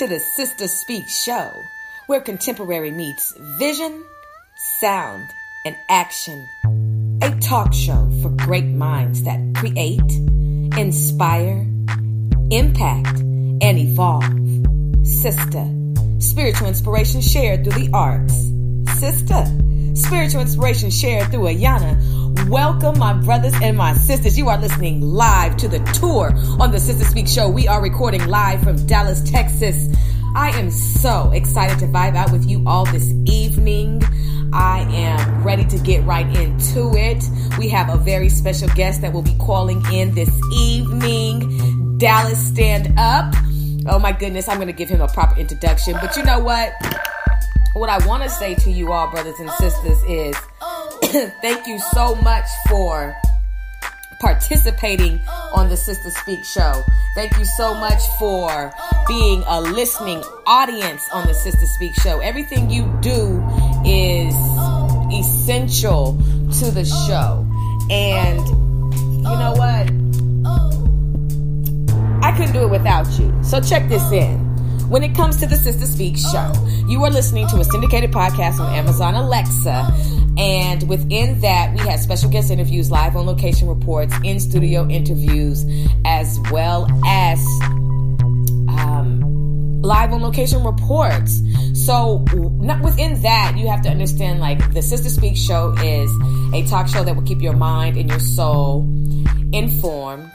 To the Sister Speak Show, where contemporary meets vision, sound, and action. A talk show for great minds that create, inspire, impact, and evolve. Sister, spiritual inspiration shared through the arts. Sister, spiritual inspiration shared through Ayana Welcome, my brothers and my sisters. You are listening live to the tour on the Sister Speak Show. We are recording live from Dallas, Texas. I am so excited to vibe out with you all this evening. I am ready to get right into it. We have a very special guest that will be calling in this evening. Dallas, stand up. Oh my goodness, I'm going to give him a proper introduction. But you know what? What I want to say to you all, brothers and sisters, is thank you so much for participating on the Sister Speak show. Thank you so much for being a listening audience on the Sister Speak show. Everything you do is essential to the show. And you know what? I couldn't do it without you. So check this in. When it comes to the Sister Speak show, you are listening to a syndicated podcast on Amazon Alexa. And within that, we have special guest interviews, live on location reports, in studio interviews, as well as um, live on location reports. So, not within that, you have to understand like the Sister Speak show is a talk show that will keep your mind and your soul informed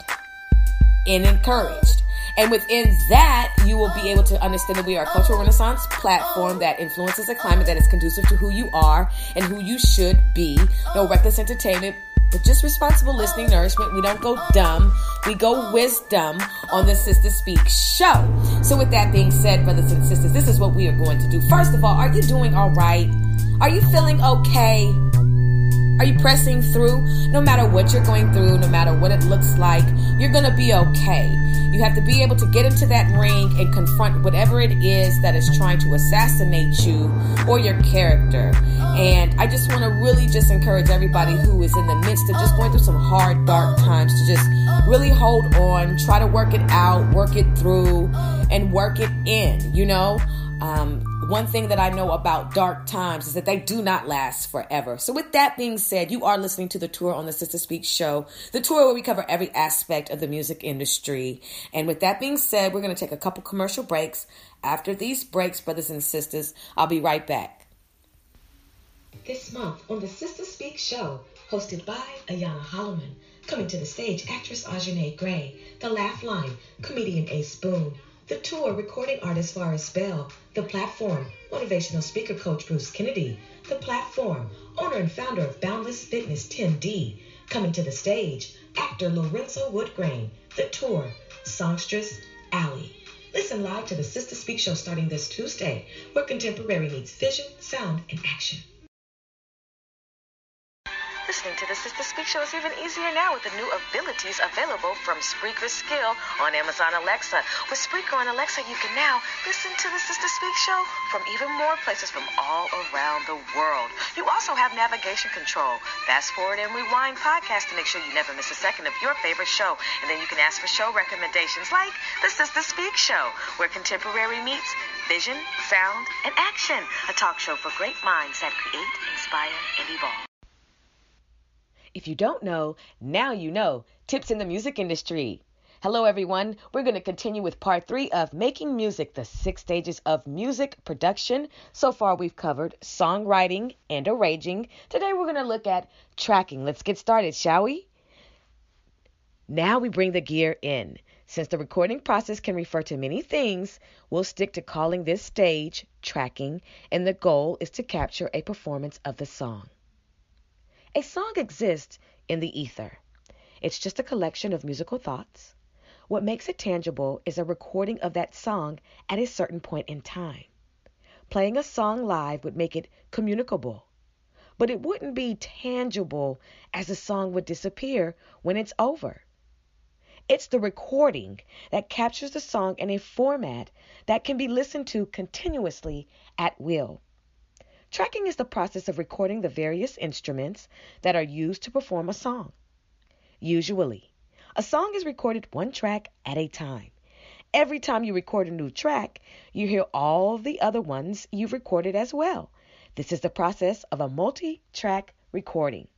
and encouraged. And within that, you will be able to understand that we are a cultural renaissance platform that influences a climate that is conducive to who you are and who you should be. No reckless entertainment, but just responsible listening nourishment. We don't go dumb. We go wisdom on the Sister Speak show. So with that being said, brothers and sisters, this is what we are going to do. First of all, are you doing all right? Are you feeling okay? Are you pressing through? No matter what you're going through, no matter what it looks like, you're going to be okay. You have to be able to get into that ring and confront whatever it is that is trying to assassinate you or your character. And I just want to really just encourage everybody who is in the midst of just going through some hard, dark times to just really hold on, try to work it out, work it through, and work it in, you know? Um, one thing that I know about dark times is that they do not last forever. So, with that being said, you are listening to the tour on the Sister Speak show, the tour where we cover every aspect of the music industry. And with that being said, we're going to take a couple commercial breaks. After these breaks, brothers and sisters, I'll be right back. This month on the Sister Speak show, hosted by Ayana Holloman, coming to the stage, actress Ajanay Gray, The Laugh Line, comedian Ace Boone. The tour, recording artist Varus Bell. The platform, motivational speaker coach Bruce Kennedy. The platform, owner and founder of Boundless Fitness Tim D. Coming to the stage, actor Lorenzo Woodgrain. The tour, songstress Allie. Listen live to the Sister Speak show starting this Tuesday, where contemporary meets vision, sound, and action. Listening to the Sister Speak Show is even easier now with the new abilities available from Spreaker Skill on Amazon Alexa. With Spreaker on Alexa, you can now listen to the Sister Speak Show from even more places from all around the world. You also have navigation control, fast forward and rewind podcast to make sure you never miss a second of your favorite show. And then you can ask for show recommendations like the Sister Speak Show, where contemporary meets vision, sound, and action. A talk show for great minds that create, inspire, and evolve. If you don't know, now you know. Tips in the music industry. Hello, everyone. We're going to continue with part three of Making Music, the six stages of music production. So far, we've covered songwriting and arranging. Today, we're going to look at tracking. Let's get started, shall we? Now we bring the gear in. Since the recording process can refer to many things, we'll stick to calling this stage tracking, and the goal is to capture a performance of the song. A song exists in the ether. It's just a collection of musical thoughts. What makes it tangible is a recording of that song at a certain point in time. Playing a song live would make it communicable, but it wouldn't be tangible as the song would disappear when it's over. It's the recording that captures the song in a format that can be listened to continuously at will. Tracking is the process of recording the various instruments that are used to perform a song. Usually, a song is recorded one track at a time. every time you record a new track, you hear all the other ones you've recorded as well. This is the process of a multi track recording.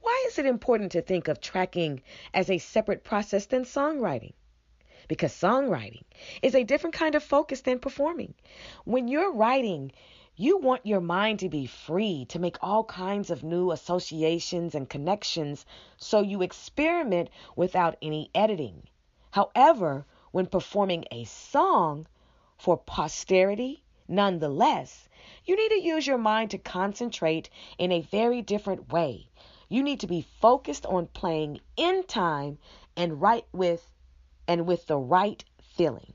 Why is it important to think of tracking as a separate process than songwriting? Because songwriting is a different kind of focus than performing. When you're writing, you want your mind to be free to make all kinds of new associations and connections so you experiment without any editing. However, when performing a song for posterity, nonetheless, you need to use your mind to concentrate in a very different way. You need to be focused on playing in time and right with and with the right feeling.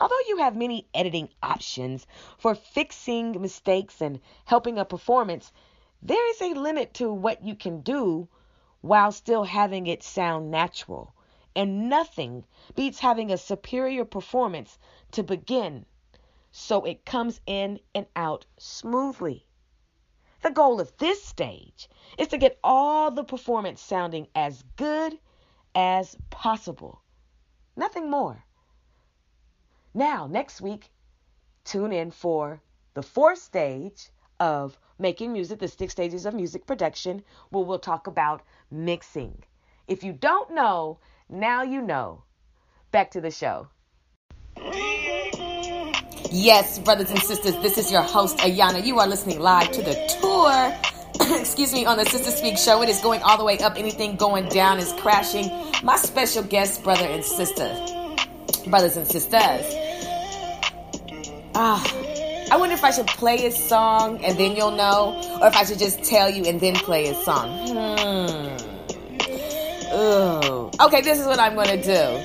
Although you have many editing options for fixing mistakes and helping a performance, there is a limit to what you can do while still having it sound natural. And nothing beats having a superior performance to begin so it comes in and out smoothly. The goal of this stage is to get all the performance sounding as good as possible. Nothing more. Now, next week, tune in for the fourth stage of making music, the six stages of music production, where we'll talk about mixing. If you don't know, now you know. Back to the show. Yes, brothers and sisters, this is your host, Ayana. You are listening live to the tour. Excuse me, on the Sister Speak show. It is going all the way up. Anything going down is crashing. My special guest, brother and sister brothers and sisters. Ah, I wonder if I should play his song and then you'll know, or if I should just tell you and then play his song. Hmm. Ooh. Okay, this is what I'm gonna do.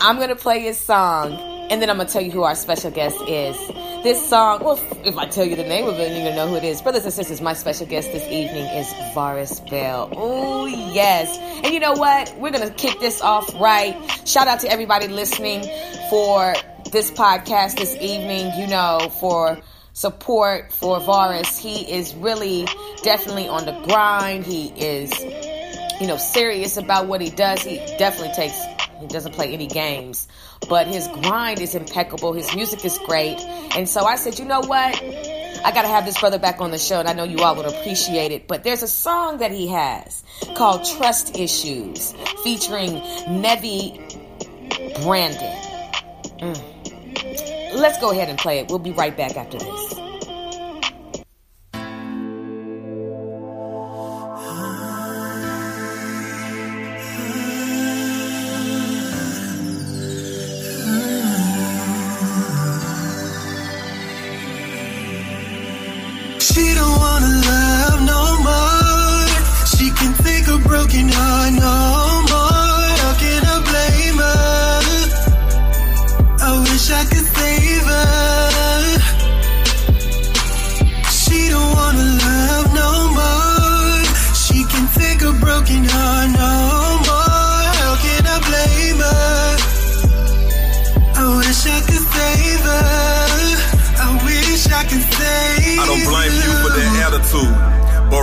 I'm gonna play his song, and then I'm gonna tell you who our special guest is. This song, well, if I tell you the name of it, you're gonna know who it is. Brothers and sisters, my special guest this evening is Varus Bell. Oh, yes. And you know what? We're gonna kick this off right. Shout out to everybody listening for this podcast this evening, you know, for support for Varus. He is really definitely on the grind. He is, you know, serious about what he does. He definitely takes, he doesn't play any games but his grind is impeccable. His music is great. And so I said, you know what? I got to have this brother back on the show, and I know you all would appreciate it. But there's a song that he has called Trust Issues featuring Nevi Brandon. Mm. Let's go ahead and play it. We'll be right back after this. looking up.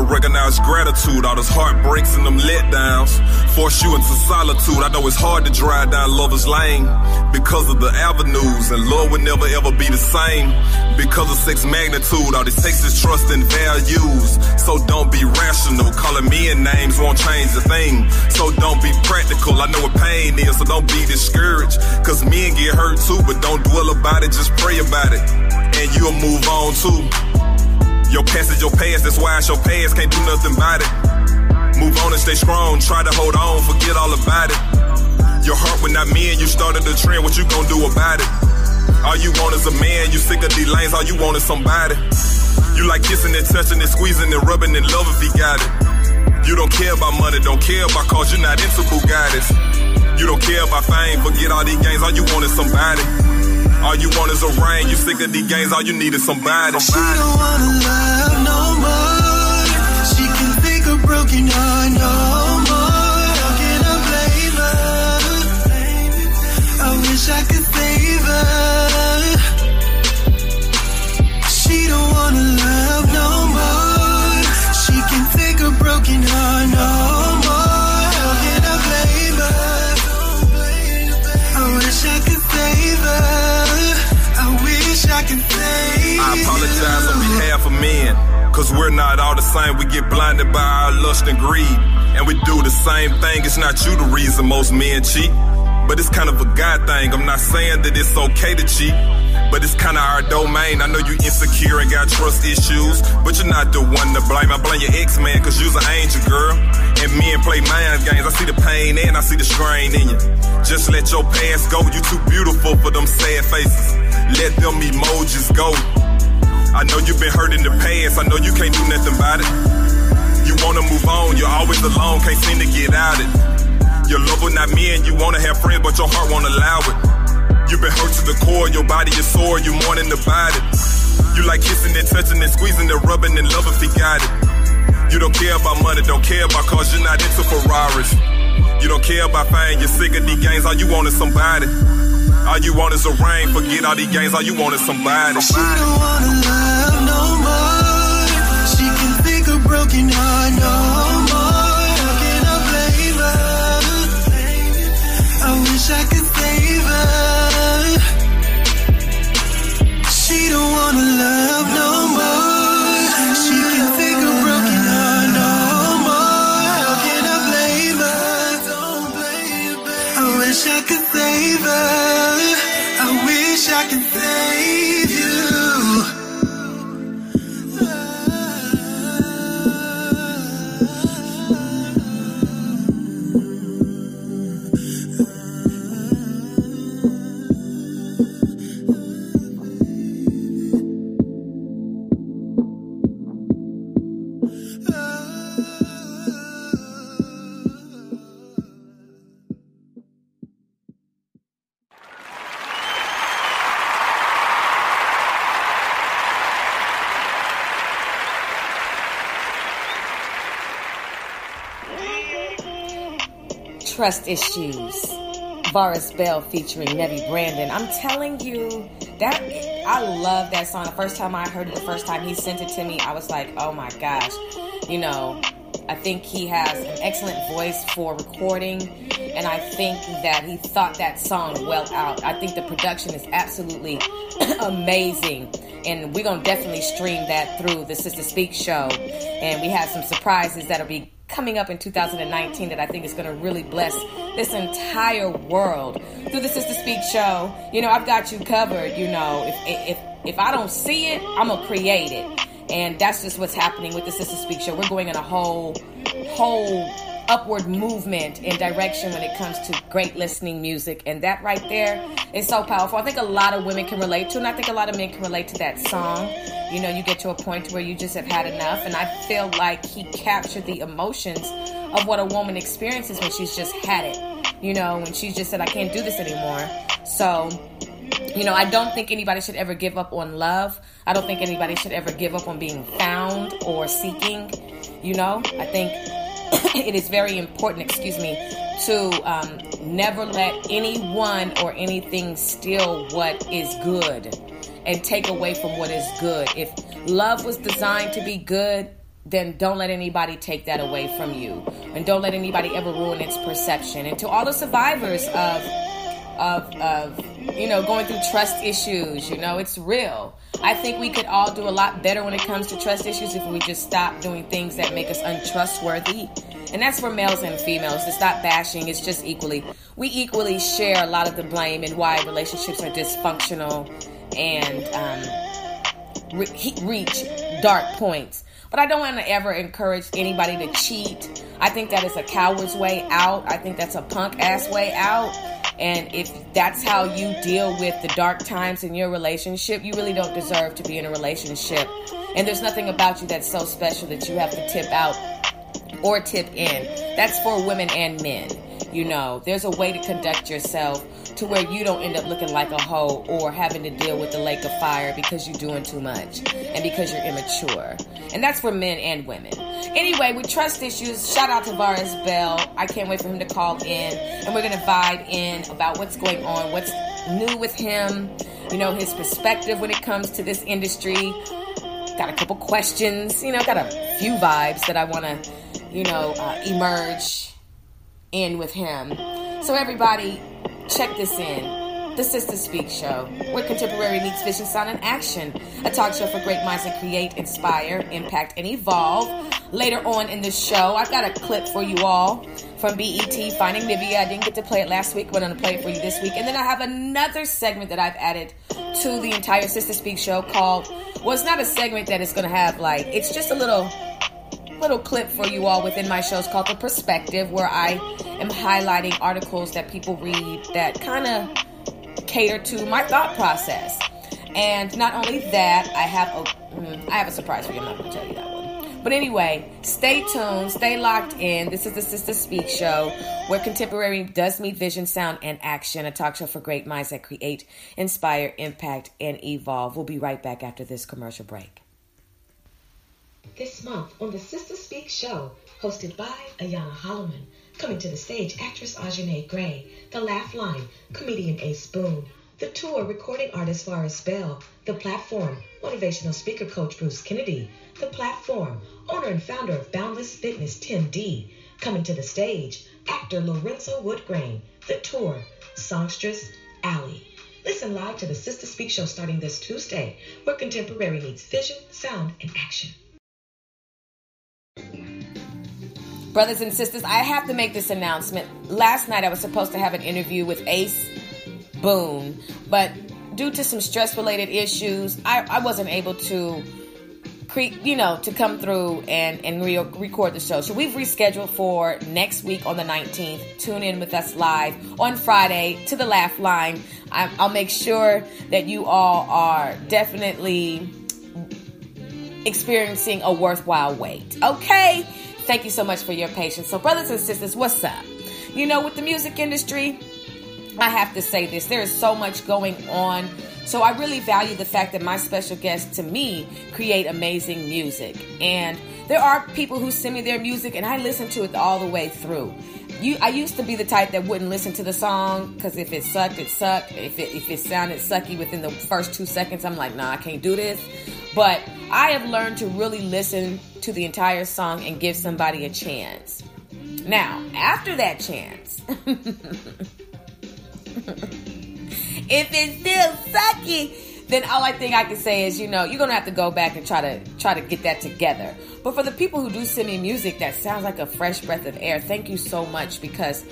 Recognize gratitude, all those heartbreaks and them letdowns. Force you into solitude. I know it's hard to drive down lover's lane because of the avenues, and love will never ever be the same because of sex magnitude. All this takes is trust and values. So don't be rational. Calling me in names won't change a thing. So don't be practical. I know what pain is, so don't be discouraged. Cause men get hurt too, but don't dwell about it, just pray about it. And you'll move on too. Your past is your past, that's why it's your past, can't do nothing about it. Move on and stay strong, try to hold on, forget all about it. Your heart when not me and you started the trend, what you gonna do about it? All you want is a man, you sick of these lanes, all you want is somebody. You like kissing and touching and squeezing and rubbing and love if he got it. You don't care about money, don't care about cars, you're not into Bugattis. You don't care about fame, forget all these games, all you want is somebody. All you want is a ring. You sick of these games, all you need is somebody. She don't wanna love no more. She can think a broken heart no more. How can I blame her? I wish I could save men. Cause we're not all the same, we get blinded by our lust and greed. And we do the same thing, it's not you the reason most men cheat. But it's kind of a God thing, I'm not saying that it's okay to cheat. But it's kinda our domain. I know you insecure and got trust issues, but you're not the one to blame. I blame your ex man, cause you's an angel girl. And men play mind games. I see the pain and I see the strain in you. Just let your past go. You too beautiful for them sad faces. Let them emojis go. I know you've been hurt in the past. I know you can't do nothing about it. You wanna move on, you're always alone, can't seem to get out it. Your love will not mend, you wanna have friends, but your heart won't allow it. You've been hurt to the core, your body is sore, you mourning about it. You like kissing and touching and squeezing and rubbing and loving if he got it. You don't care about money, don't care about cars, you're not into Ferraris. You don't care about fame, you're sick of these games, all you want is somebody. All you want is a ring, forget all these games, all you want is somebody. She don't wanna love no more. She can think a broken heart no more. How can I blame her? I wish I could save her. She don't wanna love no more. She can think a broken heart no more. How can I blame her. I wish I could save her. Wish Trust Issues. Varus Bell featuring Nevi Brandon. I'm telling you, that I love that song. The first time I heard it, the first time he sent it to me, I was like, oh my gosh. You know, I think he has an excellent voice for recording, and I think that he thought that song well out. I think the production is absolutely amazing, and we're gonna definitely stream that through the Sister Speak show. And we have some surprises that'll be coming up in 2019 that I think is going to really bless this entire world through the Sister Speak show. You know, I've got you covered. You know, if if if I don't see it, I'm gonna create it, and that's just what's happening with the Sister Speak show. We're going in a whole whole upward movement and direction when it comes to great listening music. And that right there is so powerful. I think a lot of women can relate to and i think a lot of men can relate to that song. You know you get to a point where you just have had enough and i feel like he captured the emotions of what a woman experiences when she's just had it. You know when she's just said i can't do this anymore. So you know, I don't think anybody should ever give up on love. I don't think anybody should ever give up on being found or seeking. You know, I think it is very important, excuse me, to um, never let anyone or anything steal what is good and take away from what is good. If love was designed to be good, then don't let anybody take that away from you. And don't let anybody ever ruin its perception. And to all the survivors of of, of you know going through trust issues you know it's real i think we could all do a lot better when it comes to trust issues if we just stop doing things that make us untrustworthy and that's for males and females to stop bashing it's just equally we equally share a lot of the blame and why relationships are dysfunctional and um, re- reach dark points but I don't want to ever encourage anybody to cheat. I think that is a coward's way out. I think that's a punk ass way out. And if that's how you deal with the dark times in your relationship, you really don't deserve to be in a relationship. And there's nothing about you that's so special that you have to tip out or tip in. That's for women and men. You know, there's a way to conduct yourself to where you don't end up looking like a hoe or having to deal with the lake of fire because you're doing too much and because you're immature. And that's for men and women. Anyway, with trust issues, shout out to Varus Bell. I can't wait for him to call in and we're going to vibe in about what's going on, what's new with him, you know, his perspective when it comes to this industry. Got a couple questions, you know, got a few vibes that I want to, you know, uh, emerge in with him. So, everybody, check this in. the Sister Speak Show, where contemporary meets vision, sound, and action. A talk show for great minds that create, inspire, impact, and evolve. Later on in the show, I've got a clip for you all from BET Finding Nivea. I didn't get to play it last week, but I'm going to play it for you this week. And then I have another segment that I've added to the entire Sister Speak Show called, well, it's not a segment that is going to have like, it's just a little little clip for you all within my shows called The Perspective, where I am highlighting articles that people read that kind of cater to my thought process. And not only that, I have a mm, have a surprise for you. I'm not going to tell you that one. But anyway, stay tuned, stay locked in. This is the Sister Speak Show, where contemporary does meet vision, sound, and action. A talk show for great minds that create, inspire, impact, and evolve. We'll be right back after this commercial break. This month on the Sister Speak show, hosted by Ayana Holloman, coming to the stage, actress Ajanay Gray, The Laugh Line, comedian Ace Boone, The Tour, recording artist Varus Bell, The Platform, motivational speaker coach Bruce Kennedy, The Platform, owner and founder of Boundless Fitness Tim D, coming to the stage, actor Lorenzo Woodgrain, The Tour, songstress Allie. Listen live to the Sister Speak show starting this Tuesday, where contemporary meets vision, sound, and action. Brothers and sisters, I have to make this announcement. Last night I was supposed to have an interview with Ace Boone, but due to some stress related issues, I, I wasn't able to you know, to come through and, and re- record the show. So we've rescheduled for next week on the 19th. Tune in with us live on Friday to the Laugh Line. I, I'll make sure that you all are definitely experiencing a worthwhile wait. Okay? Thank you so much for your patience. So, brothers and sisters, what's up? You know, with the music industry, I have to say this there is so much going on. So, I really value the fact that my special guests, to me, create amazing music. And there are people who send me their music, and I listen to it all the way through. You, I used to be the type that wouldn't listen to the song because if it sucked, it sucked. If it, if it sounded sucky within the first two seconds, I'm like, nah, I can't do this. But I have learned to really listen to the entire song and give somebody a chance. Now, after that chance, if it's still sucky, then all I think I can say is, you know, you're gonna have to go back and try to try to get that together. But for the people who do send me music that sounds like a fresh breath of air, thank you so much because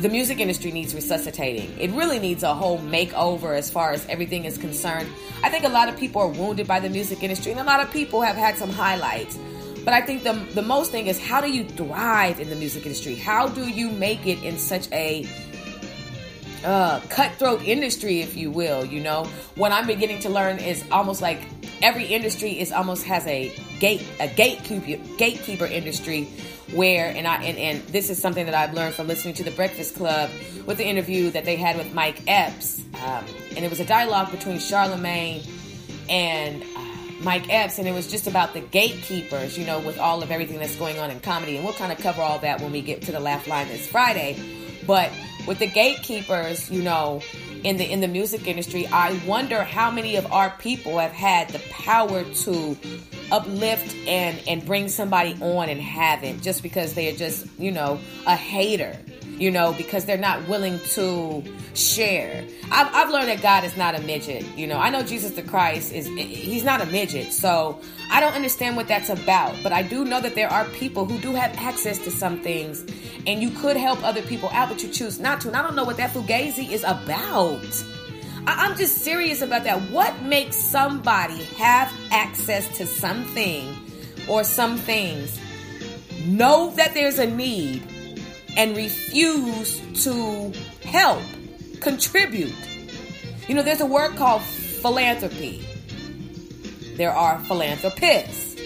the music industry needs resuscitating. It really needs a whole makeover as far as everything is concerned. I think a lot of people are wounded by the music industry, and a lot of people have had some highlights. But I think the, the most thing is how do you thrive in the music industry? How do you make it in such a uh, cutthroat industry, if you will? You know, what I'm beginning to learn is almost like every industry is almost has a gate a gatekeeper gatekeeper industry where and I and, and this is something that I've learned from listening to the Breakfast Club with the interview that they had with Mike Epps, um, and it was a dialogue between Charlemagne and uh, Mike Epps, and it was just about the gatekeepers, you know, with all of everything that's going on in comedy, and we'll kind of cover all that when we get to the Laugh Line this Friday, but with the gatekeepers, you know, in the in the music industry, I wonder how many of our people have had the power to uplift and and bring somebody on and haven't just because they are just you know a hater you know because they're not willing to share. I've, I've learned that god is not a midget you know. I know jesus the christ is he's not a midget so i don't understand what that's about. But i do know that there are people who do have access to some things and you could help other people out but you choose not to. And i don't know what that fugazi is about. I- am just serious about that. What makes somebody have access to something or some things, know that there's a need, and refuse to help, contribute? You know, there's a word called philanthropy. There are philanthropists.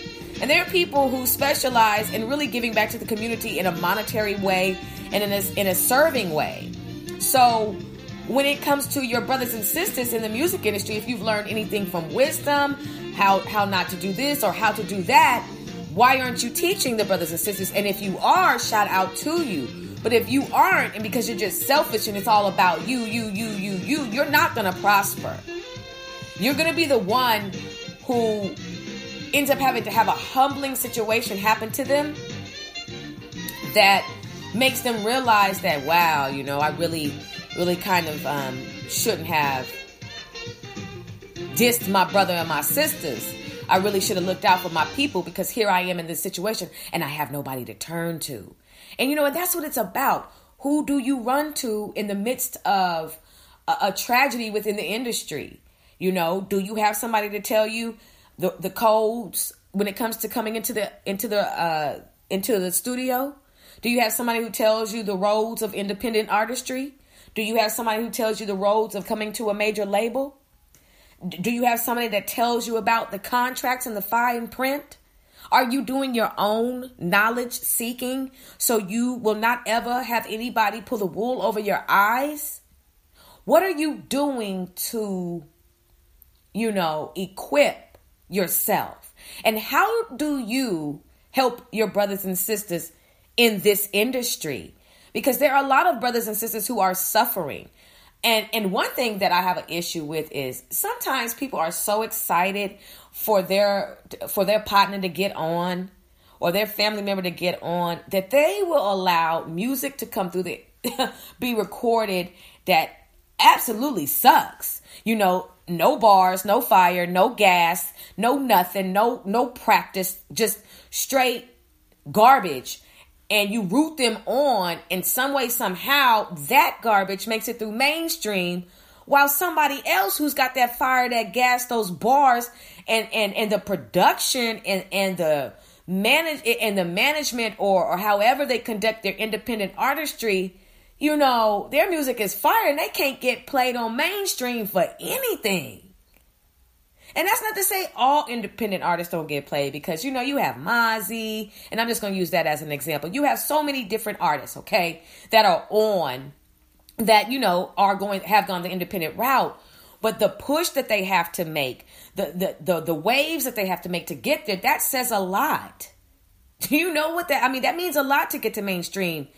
And there are people who specialize in really giving back to the community in a monetary way and in a, in a serving way. So, when it comes to your brothers and sisters in the music industry, if you've learned anything from wisdom, how how not to do this or how to do that, why aren't you teaching the brothers and sisters? And if you are, shout out to you. But if you aren't, and because you're just selfish and it's all about you, you, you, you, you, you're not gonna prosper. You're gonna be the one who ends up having to have a humbling situation happen to them that makes them realize that wow, you know, I really really kind of um, shouldn't have dissed my brother and my sisters. I really should have looked out for my people because here I am in this situation and I have nobody to turn to. And you know, and that's what it's about. Who do you run to in the midst of a, a tragedy within the industry? You know, do you have somebody to tell you the the codes when it comes to coming into the into the uh into the studio? Do you have somebody who tells you the roads of independent artistry? Do you have somebody who tells you the roads of coming to a major label? Do you have somebody that tells you about the contracts and the fine print? Are you doing your own knowledge seeking so you will not ever have anybody pull the wool over your eyes? What are you doing to, you know, equip yourself? And how do you help your brothers and sisters in this industry? Because there are a lot of brothers and sisters who are suffering. And and one thing that I have an issue with is sometimes people are so excited for their for their partner to get on or their family member to get on that they will allow music to come through the be recorded that absolutely sucks. You know, no bars, no fire, no gas, no nothing, no no practice, just straight garbage and you root them on in some way, somehow, that garbage makes it through mainstream while somebody else who's got that fire, that gas, those bars, and and and the production and and the manage and the management or or however they conduct their independent artistry, you know, their music is fire and they can't get played on mainstream for anything. And that's not to say all independent artists don't get played because you know you have Mozzy, and I'm just going to use that as an example. You have so many different artists, okay, that are on that you know are going have gone the independent route. But the push that they have to make, the the the, the waves that they have to make to get there, that says a lot. Do you know what that? I mean, that means a lot to get to mainstream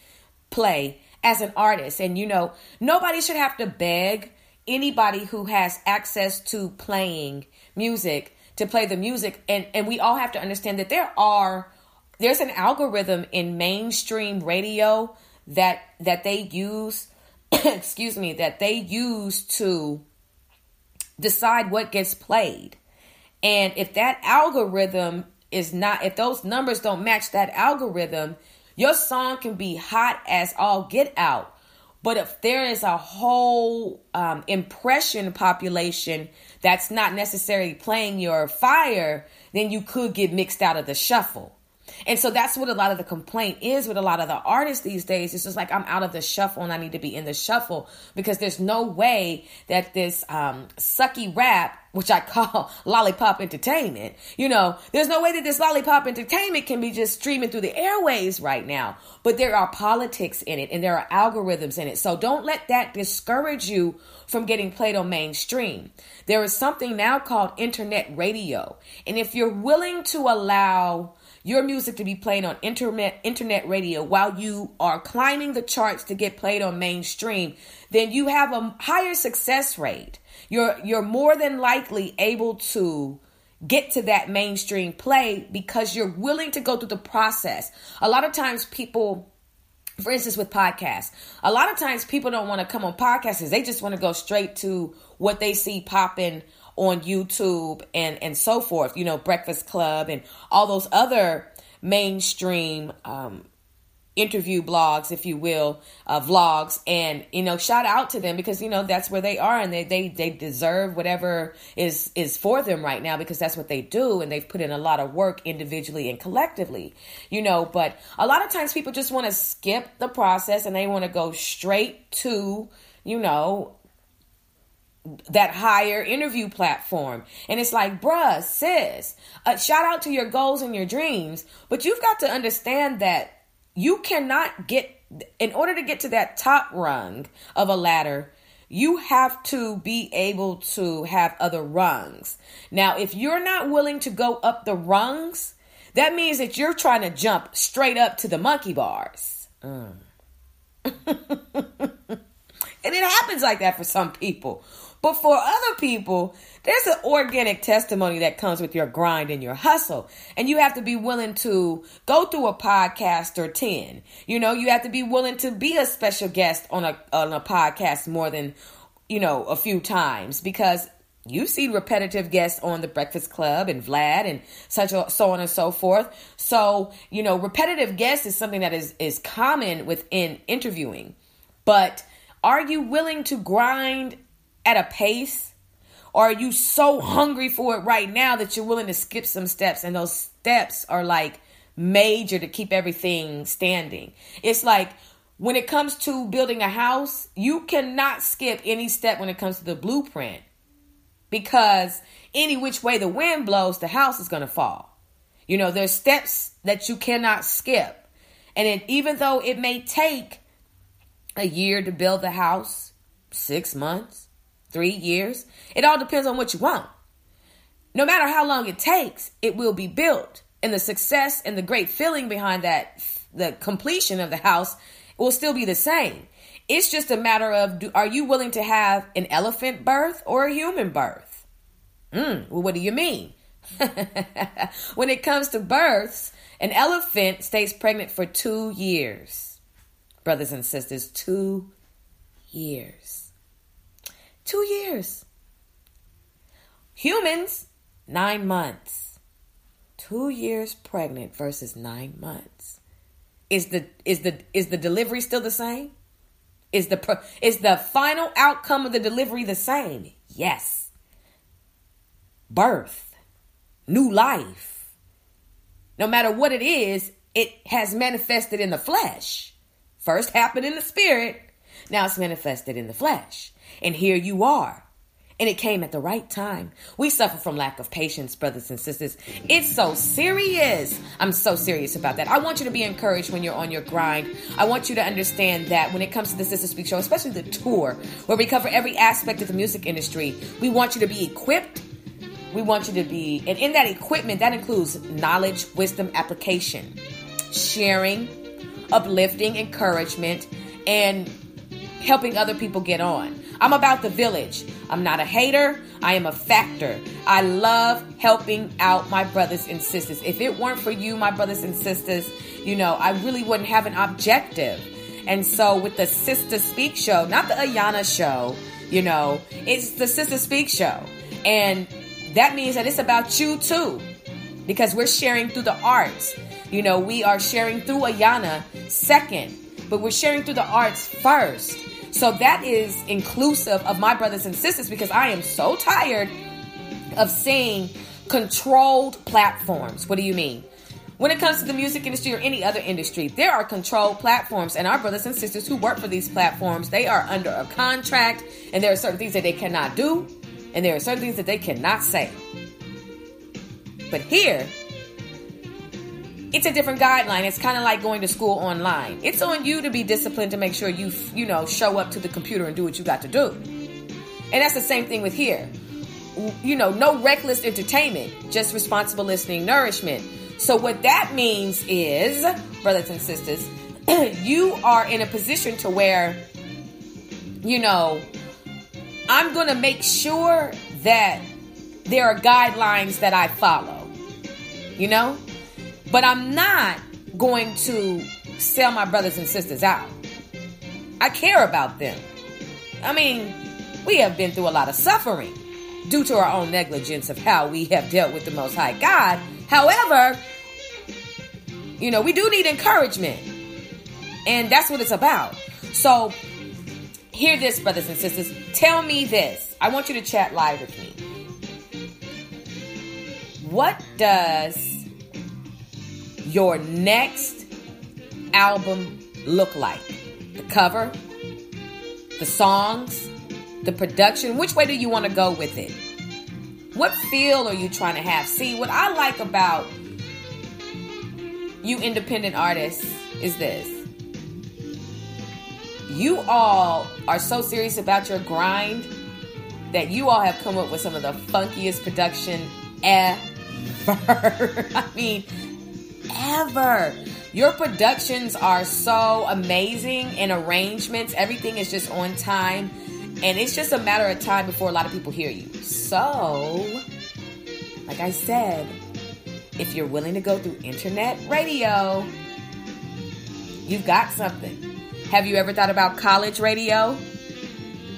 play as an artist, and you know nobody should have to beg anybody who has access to playing music to play the music. And and we all have to understand that there are there's an algorithm in mainstream radio that that they use excuse me that they use to decide what gets played. And if that algorithm is not if those numbers don't match that algorithm your song can be hot as all get out. But if there is a whole um, impression population that's not necessarily playing your fire, then you could get mixed out of the shuffle. And so that's what a lot of the complaint is with a lot of the artists these days. It's just like I'm out of the shuffle and I need to be in the shuffle because there's no way that this um, sucky rap, which I call lollipop entertainment, you know, there's no way that this lollipop entertainment can be just streaming through the airways right now. But there are politics in it and there are algorithms in it. So don't let that discourage you from getting played on mainstream. There is something now called internet radio. And if you're willing to allow your music to be played on internet internet radio while you are climbing the charts to get played on mainstream, then you have a higher success rate. You're you're more than likely able to get to that mainstream play because you're willing to go through the process. A lot of times people for instance with podcasts a lot of times people don't want to come on podcasts they just want to go straight to what they see popping on YouTube and and so forth. You know, Breakfast Club and all those other mainstream um, interview blogs, if you will, uh, vlogs, and you know, shout out to them because you know that's where they are, and they they they deserve whatever is is for them right now because that's what they do, and they've put in a lot of work individually and collectively, you know. But a lot of times people just want to skip the process and they want to go straight to you know that higher interview platform. And it's like, bruh, sis, uh, shout out to your goals and your dreams, but you've got to understand that you cannot get, in order to get to that top rung of a ladder, you have to be able to have other rungs. Now, if you're not willing to go up the rungs, that means that you're trying to jump straight up to the monkey bars. Mm. and it happens like that for some people. But for other people, there's an organic testimony that comes with your grind and your hustle. And you have to be willing to go through a podcast or 10. You know, you have to be willing to be a special guest on a, on a podcast more than you know, a few times because you've seen repetitive guests on the Breakfast Club and Vlad and such a, so on and so forth. So, you know, repetitive guests is something that is is common within interviewing. But are you willing to grind at a pace? Or are you so hungry for it right now that you're willing to skip some steps and those steps are like major to keep everything standing? It's like when it comes to building a house, you cannot skip any step when it comes to the blueprint because any which way the wind blows, the house is going to fall. You know, there's steps that you cannot skip. And it, even though it may take a year to build the house, six months, three years, it all depends on what you want. No matter how long it takes, it will be built. And the success and the great feeling behind that, the completion of the house, will still be the same. It's just a matter of do, are you willing to have an elephant birth or a human birth? Mm, well, what do you mean? when it comes to births, an elephant stays pregnant for two years. Brothers and sisters, two years. Two years. Humans, nine months. Two years pregnant versus nine months. Is the is the is the delivery still the same? Is the is the final outcome of the delivery the same? Yes. Birth, new life. No matter what it is, it has manifested in the flesh. First happened in the spirit, now it's manifested in the flesh. And here you are and it came at the right time. We suffer from lack of patience, brothers and sisters. It's so serious. I'm so serious about that. I want you to be encouraged when you're on your grind. I want you to understand that when it comes to the Sister Speak show, especially the tour, where we cover every aspect of the music industry, we want you to be equipped. We want you to be, and in that equipment, that includes knowledge, wisdom, application, sharing, uplifting, encouragement, and helping other people get on. I'm about the village. I'm not a hater. I am a factor. I love helping out my brothers and sisters. If it weren't for you, my brothers and sisters, you know, I really wouldn't have an objective. And so with the Sister Speak show, not the Ayana show, you know, it's the Sister Speak show. And that means that it's about you too. Because we're sharing through the arts. You know, we are sharing through Ayana second, but we're sharing through the arts first. So that is inclusive of my brothers and sisters because I am so tired of seeing controlled platforms. What do you mean? When it comes to the music industry or any other industry, there are controlled platforms, and our brothers and sisters who work for these platforms, they are under a contract, and there are certain things that they cannot do, and there are certain things that they cannot say. But here, it's a different guideline. It's kind of like going to school online. It's on you to be disciplined to make sure you, you know, show up to the computer and do what you got to do. And that's the same thing with here. You know, no reckless entertainment, just responsible listening, nourishment. So what that means is, brothers and sisters, you are in a position to where, you know, I'm going to make sure that there are guidelines that I follow. You know? But I'm not going to sell my brothers and sisters out. I care about them. I mean, we have been through a lot of suffering due to our own negligence of how we have dealt with the Most High God. However, you know, we do need encouragement. And that's what it's about. So, hear this, brothers and sisters. Tell me this. I want you to chat live with me. What does your next album look like? The cover, the songs, the production? Which way do you want to go with it? What feel are you trying to have? See, what I like about you independent artists is this. You all are so serious about your grind that you all have come up with some of the funkiest production ever. I mean, ever. Your productions are so amazing and arrangements. Everything is just on time. And it's just a matter of time before a lot of people hear you. So, like I said, if you're willing to go through internet radio, you've got something. Have you ever thought about college radio?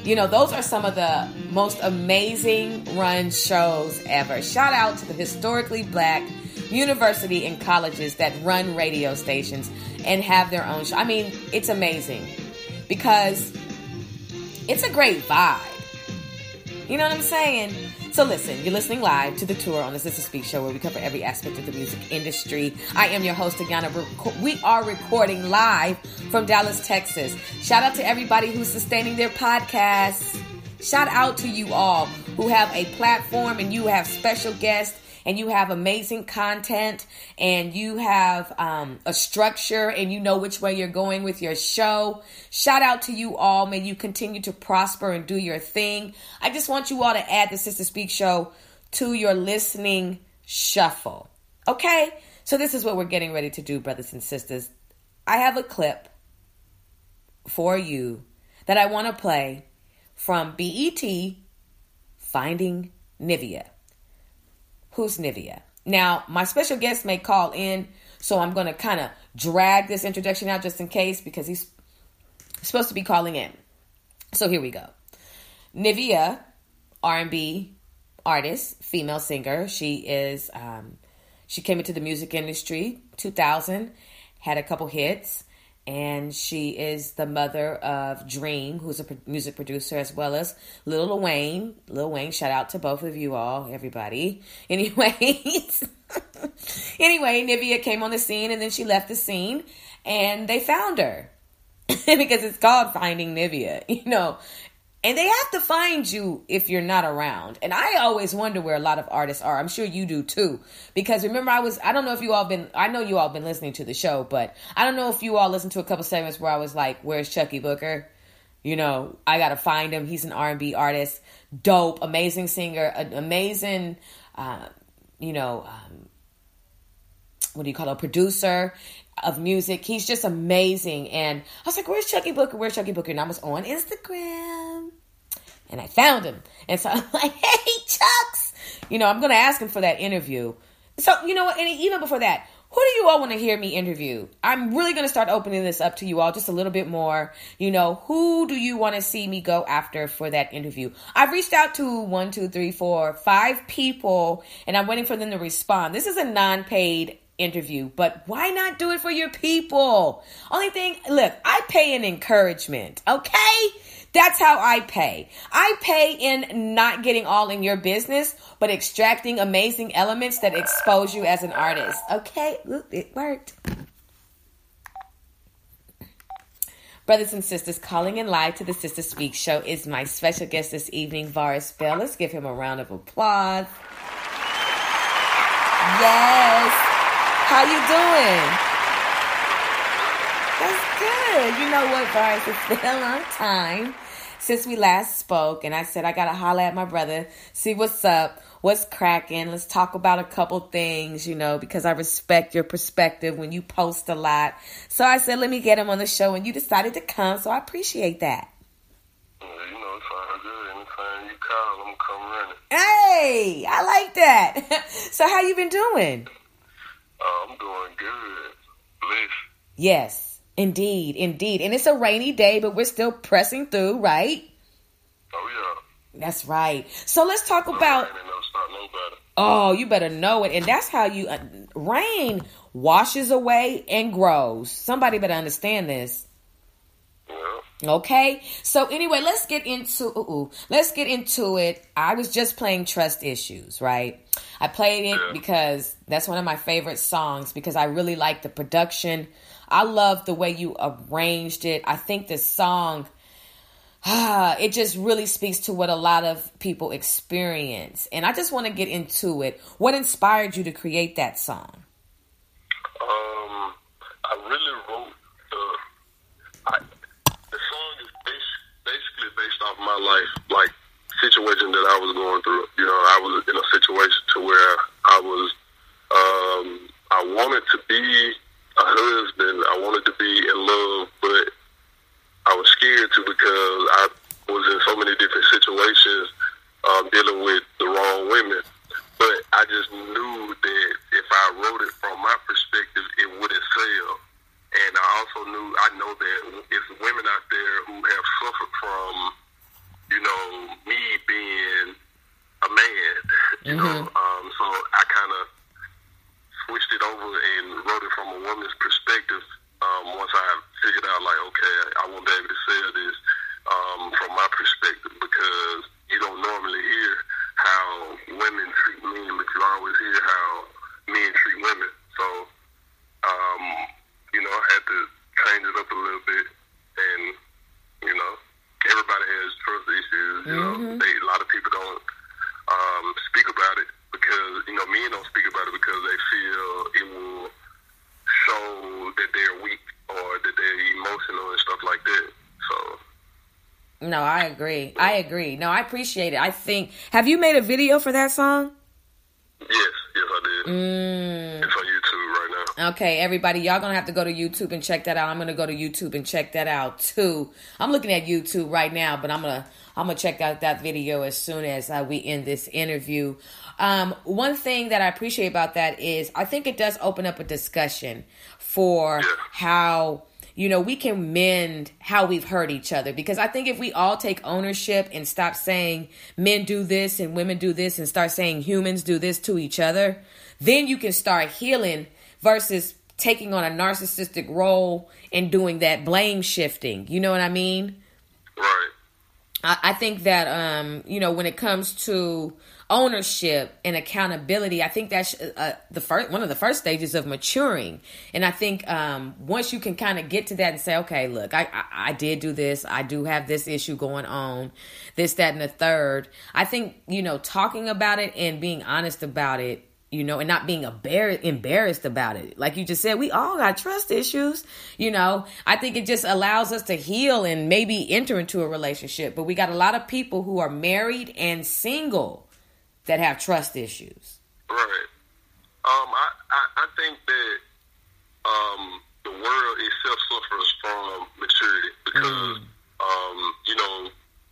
You know, those are some of the most amazing run shows ever. Shout out to the historically black university and colleges that run radio stations and have their own show. I mean, it's amazing because it's a great vibe. You know what I'm saying? So listen, you're listening live to the tour on the Sister Speak Show where we cover every aspect of the music industry. I am your host, Ayana. We are recording live from Dallas, Texas. Shout out to everybody who's sustaining their podcasts. Shout out to you all who have a platform and you have special guests and you have amazing content and you have um, a structure and you know which way you're going with your show. Shout out to you all. May you continue to prosper and do your thing. I just want you all to add the Sister Speak show to your listening shuffle. Okay? So, this is what we're getting ready to do, brothers and sisters. I have a clip for you that I want to play from BET Finding Nivea who's Nivea. Now, my special guest may call in, so I'm going to kind of drag this introduction out just in case because he's supposed to be calling in. So here we go. Nivea, R&B artist, female singer. She is um, she came into the music industry 2000, had a couple hits and she is the mother of Dream, who's a music producer, as well as Lil Wayne. Lil Wayne, shout out to both of you all, everybody. Anyways, anyway, Nivea came on the scene and then she left the scene, and they found her because it's called Finding Nivea, you know. And they have to find you if you're not around. And I always wonder where a lot of artists are. I'm sure you do too. Because remember, I was, I don't know if you all been, I know you all been listening to the show, but I don't know if you all listened to a couple segments where I was like, where's Chuckii Booker? You know, I got to find him. He's an R&B artist. Dope, amazing singer, amazing, uh, you know, um, what do you call it, a producer of music. He's just amazing. And I was like, where's Chuckii Booker? Where's Chuckii Booker? And I was on Instagram and I found him. And so I'm like, hey, Chucks, you know, I'm going to ask him for that interview. So, you know? And even before that, who do you all want to hear me interview? I'm really going to start opening this up to you all just a little bit more. You know, who do you want to see me go after for that interview? I've reached out to one, two, three, four, five people, and I'm waiting for them to respond. This is a non paid interview, but why not do it for your people? Only thing, look, I pay in encouragement, okay? That's how I pay. I pay in not getting all in your business, but extracting amazing elements that expose you as an artist. Okay, it worked. Brothers and sisters, calling in live to the Sister Speak show is my special guest this evening, Varus Bell. Let's give him a round of applause. Yes. How you doing? That's good. You know what, Varus? It's been a long time since we last spoke, and I said I gotta holler at my brother, see what's up, what's cracking. Let's talk about a couple things, you know, because I respect your perspective when you post a lot. So I said, let me get him on the show, and you decided to come, so I appreciate that. you know, it's all good. Anytime you call, I'm come running. Hey, I like that. so how you been doing? Uh, I'm doing good. Blessed. Yes. Indeed, indeed. And it's a rainy day, but we're still pressing through, right? Oh, yeah. That's right. So let's talk about. Oh, you better know it. And that's how you. Uh, rain washes away and grows. Somebody better understand this. Yeah. Okay. So anyway, let's get into ooh, let's get into it. I was just playing Trust Issues, right? I played it Yeah. because that's one of my favorite songs because I really like the production. I love the way you arranged it. I think this song ah, it just really speaks to what a lot of people experience. And I just want to get into it. What inspired you to create that song? Um, I really wrote the. I, the song is bas- basically based off my life, like situation that I was going through. You know, I was in a situation to where I was. Um, I wanted to be a husband. I wanted to be in love, but I was scared to because I was in so many different situations um, dealing with the wrong women. But I just knew that if I wrote it from my perspective, it wouldn't sell. And I also knew, I know that it's women out there who have suffered from, you know, me being a man. You mm-hmm. know, agree. I agree. No, I appreciate it. I think. Have you made a video for that song? yes, yes, I did. Mm. It's on YouTube right now. Okay, everybody, y'all gonna have to go to YouTube and check that out. I'm gonna go to YouTube and check that out too. I'm looking at YouTube right now, but I'm gonna I'm gonna check out that video as soon as uh, we end this interview. Um, one thing that I appreciate about that is I think it does open up a discussion for how you know we can mend how we've hurt each other because I think if we all take ownership and stop saying men do this and women do this and start saying humans do this to each other, then you can start healing versus taking on a narcissistic role and doing that blame shifting. You know what I mean? Right. I, I think that um, you know when it comes to ownership and accountability, I think that's uh, the first one of the first stages of maturing. And I think um, once you can kind of get to that and say, okay, look, I, I I did do this, I do have this issue going on, this, that, and the third. I think you know talking about it and being honest about it you know, and not being embar- embarrassed about it. Like you just said, we all got trust issues, you know. I think it just allows us to heal and maybe enter into a relationship. But we got a lot of people who are married and single that have trust issues. Right. Um, I, I, I think that um, the world itself suffers from maturity because, um, you know,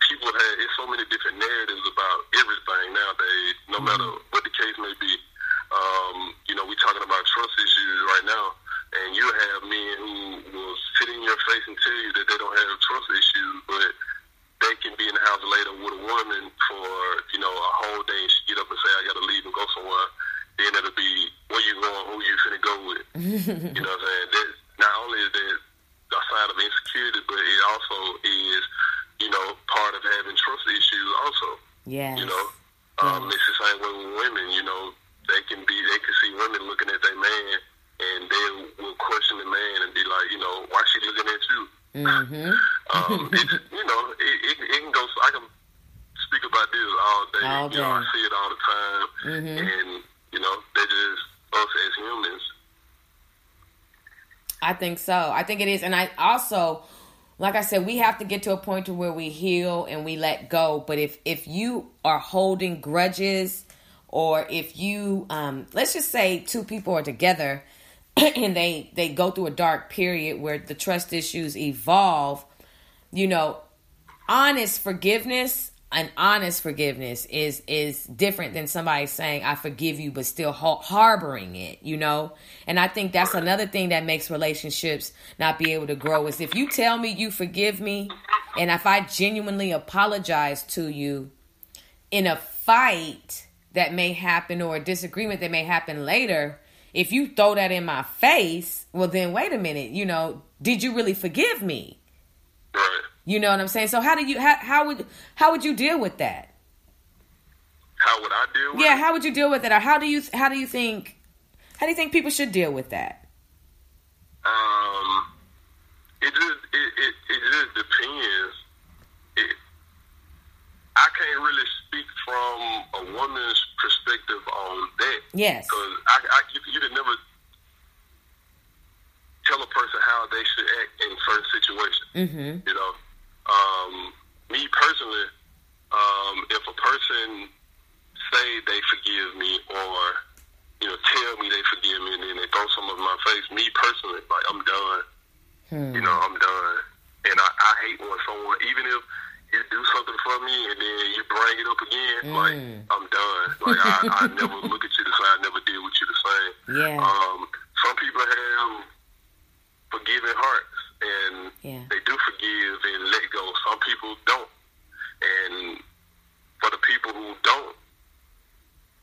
people have, it's so many different narratives about everything nowadays, no matter what the case may be. Um, you know, we're talking about trust issues right now, and you have men who will sit in your face and tell you that they don't have trust issues, but they can be in the house later with a woman for you know a whole day and she get up and say I gotta leave and go somewhere. Then it'll be where you going, who you finna go with. you know what I'm saying? That not only is that a sign of insecurity, but it also is you know part of having trust issues also. Yes. You know, um, it's the same way with women. You know, they can be they can see women looking at their man, and they will question the man and be like, you know, why she looking at you? Mm-hmm. um, you know, it, it, it can go. I can speak about this all day. All You know, I see it all the time, mm-hmm. and you know, they just us as humans. I think so. I think it is, and I also, like I said, we have to get to a point to where we heal and we let go. But if if you are holding grudges, or if you, um, let's just say two people are together, and they they go through a dark period where the trust issues evolve, you know, honest forgiveness and honest forgiveness is is different than somebody saying I forgive you but still ha- harboring it, you know? And I think that's another thing that makes relationships not be able to grow is if you tell me you forgive me and if I genuinely apologize to you in a fight that may happen or a disagreement that may happen later, if you throw that in my face, well then wait a minute, you know, did you really forgive me? Right. You know what I'm saying? So how do you how, how would how would you deal with that? How would I deal with Yeah, it? how would you deal with it? Or how do you how do you think how do you think people should deal with that? Um, it just it, it, it just depends. It, I can't really speak from a woman's perspective on that. Yes. Because I, I you, you could never tell a person how they should act in certain situations. Mhm. You know, um, me personally, um, if a person say they forgive me or you know tell me they forgive me and then they throw some of my face, me personally, like I'm done. You know, I'm done. And I, I hate when someone, even if you do something for me and then you bring it up again, like I'm done. Like I, I never look at you the same. I never deal with you the same. Yeah. Um, some people have forgiving hearts and Yeah. they do forgive and let go. Some people don't. And for the people who don't,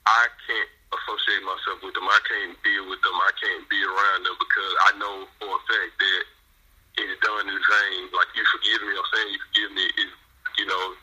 I can't associate myself with them. I can't deal with them. I can't be around them because I know for a fact that it's done in vain. Like you forgive me, I'm saying you forgive me. Is you know,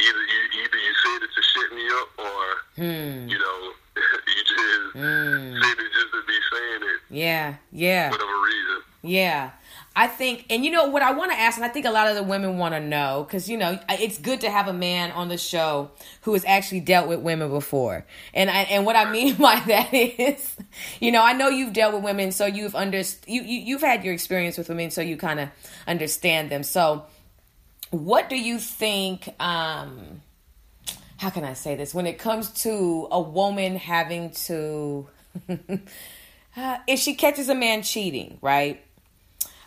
either you either you said it to shut me up, or Hmm. you know, you just said it just to be saying it, Yeah, yeah. whatever reason. Yeah. I think, and you know what I want to ask, and I think a lot of the women want to know, because you know it's good to have a man on the show who has actually dealt with women before, and I, and what I mean by that is, you know, I know you've dealt with women, so you've under you, you you've had your experience with women, so you kind of understand them. So, what do you think? um How can I say this? When it comes to a woman having to, uh, if she catches a man cheating, right?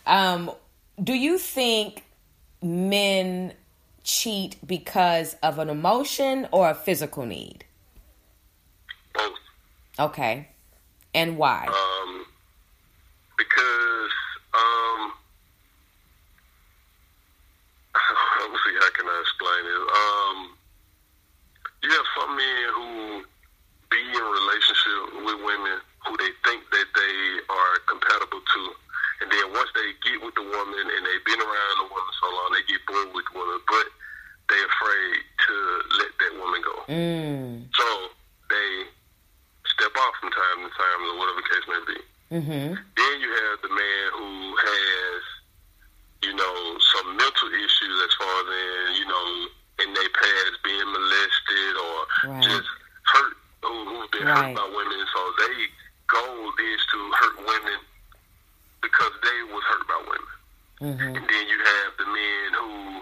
Um, do you think men cheat because of an emotion or a physical need? Both. Okay. And why? Um, because um, let me see how can I explain it. Um, you have some men who be in relationship with women who they think that they are compatible to, and then once they get with the woman and they've been around the woman so long, they get bored with the woman, but they're afraid to let that woman go. Mm. So they step off from time to time, or whatever the case may be. Mm-hmm. Then you have the man who has, you know, some mental issues as far as in, you know, in their past being molested or Right. just hurt, who, who've been Right. hurt by women. So they goal is to hurt women because they was hurt by women. Mm-hmm. And then you have the men who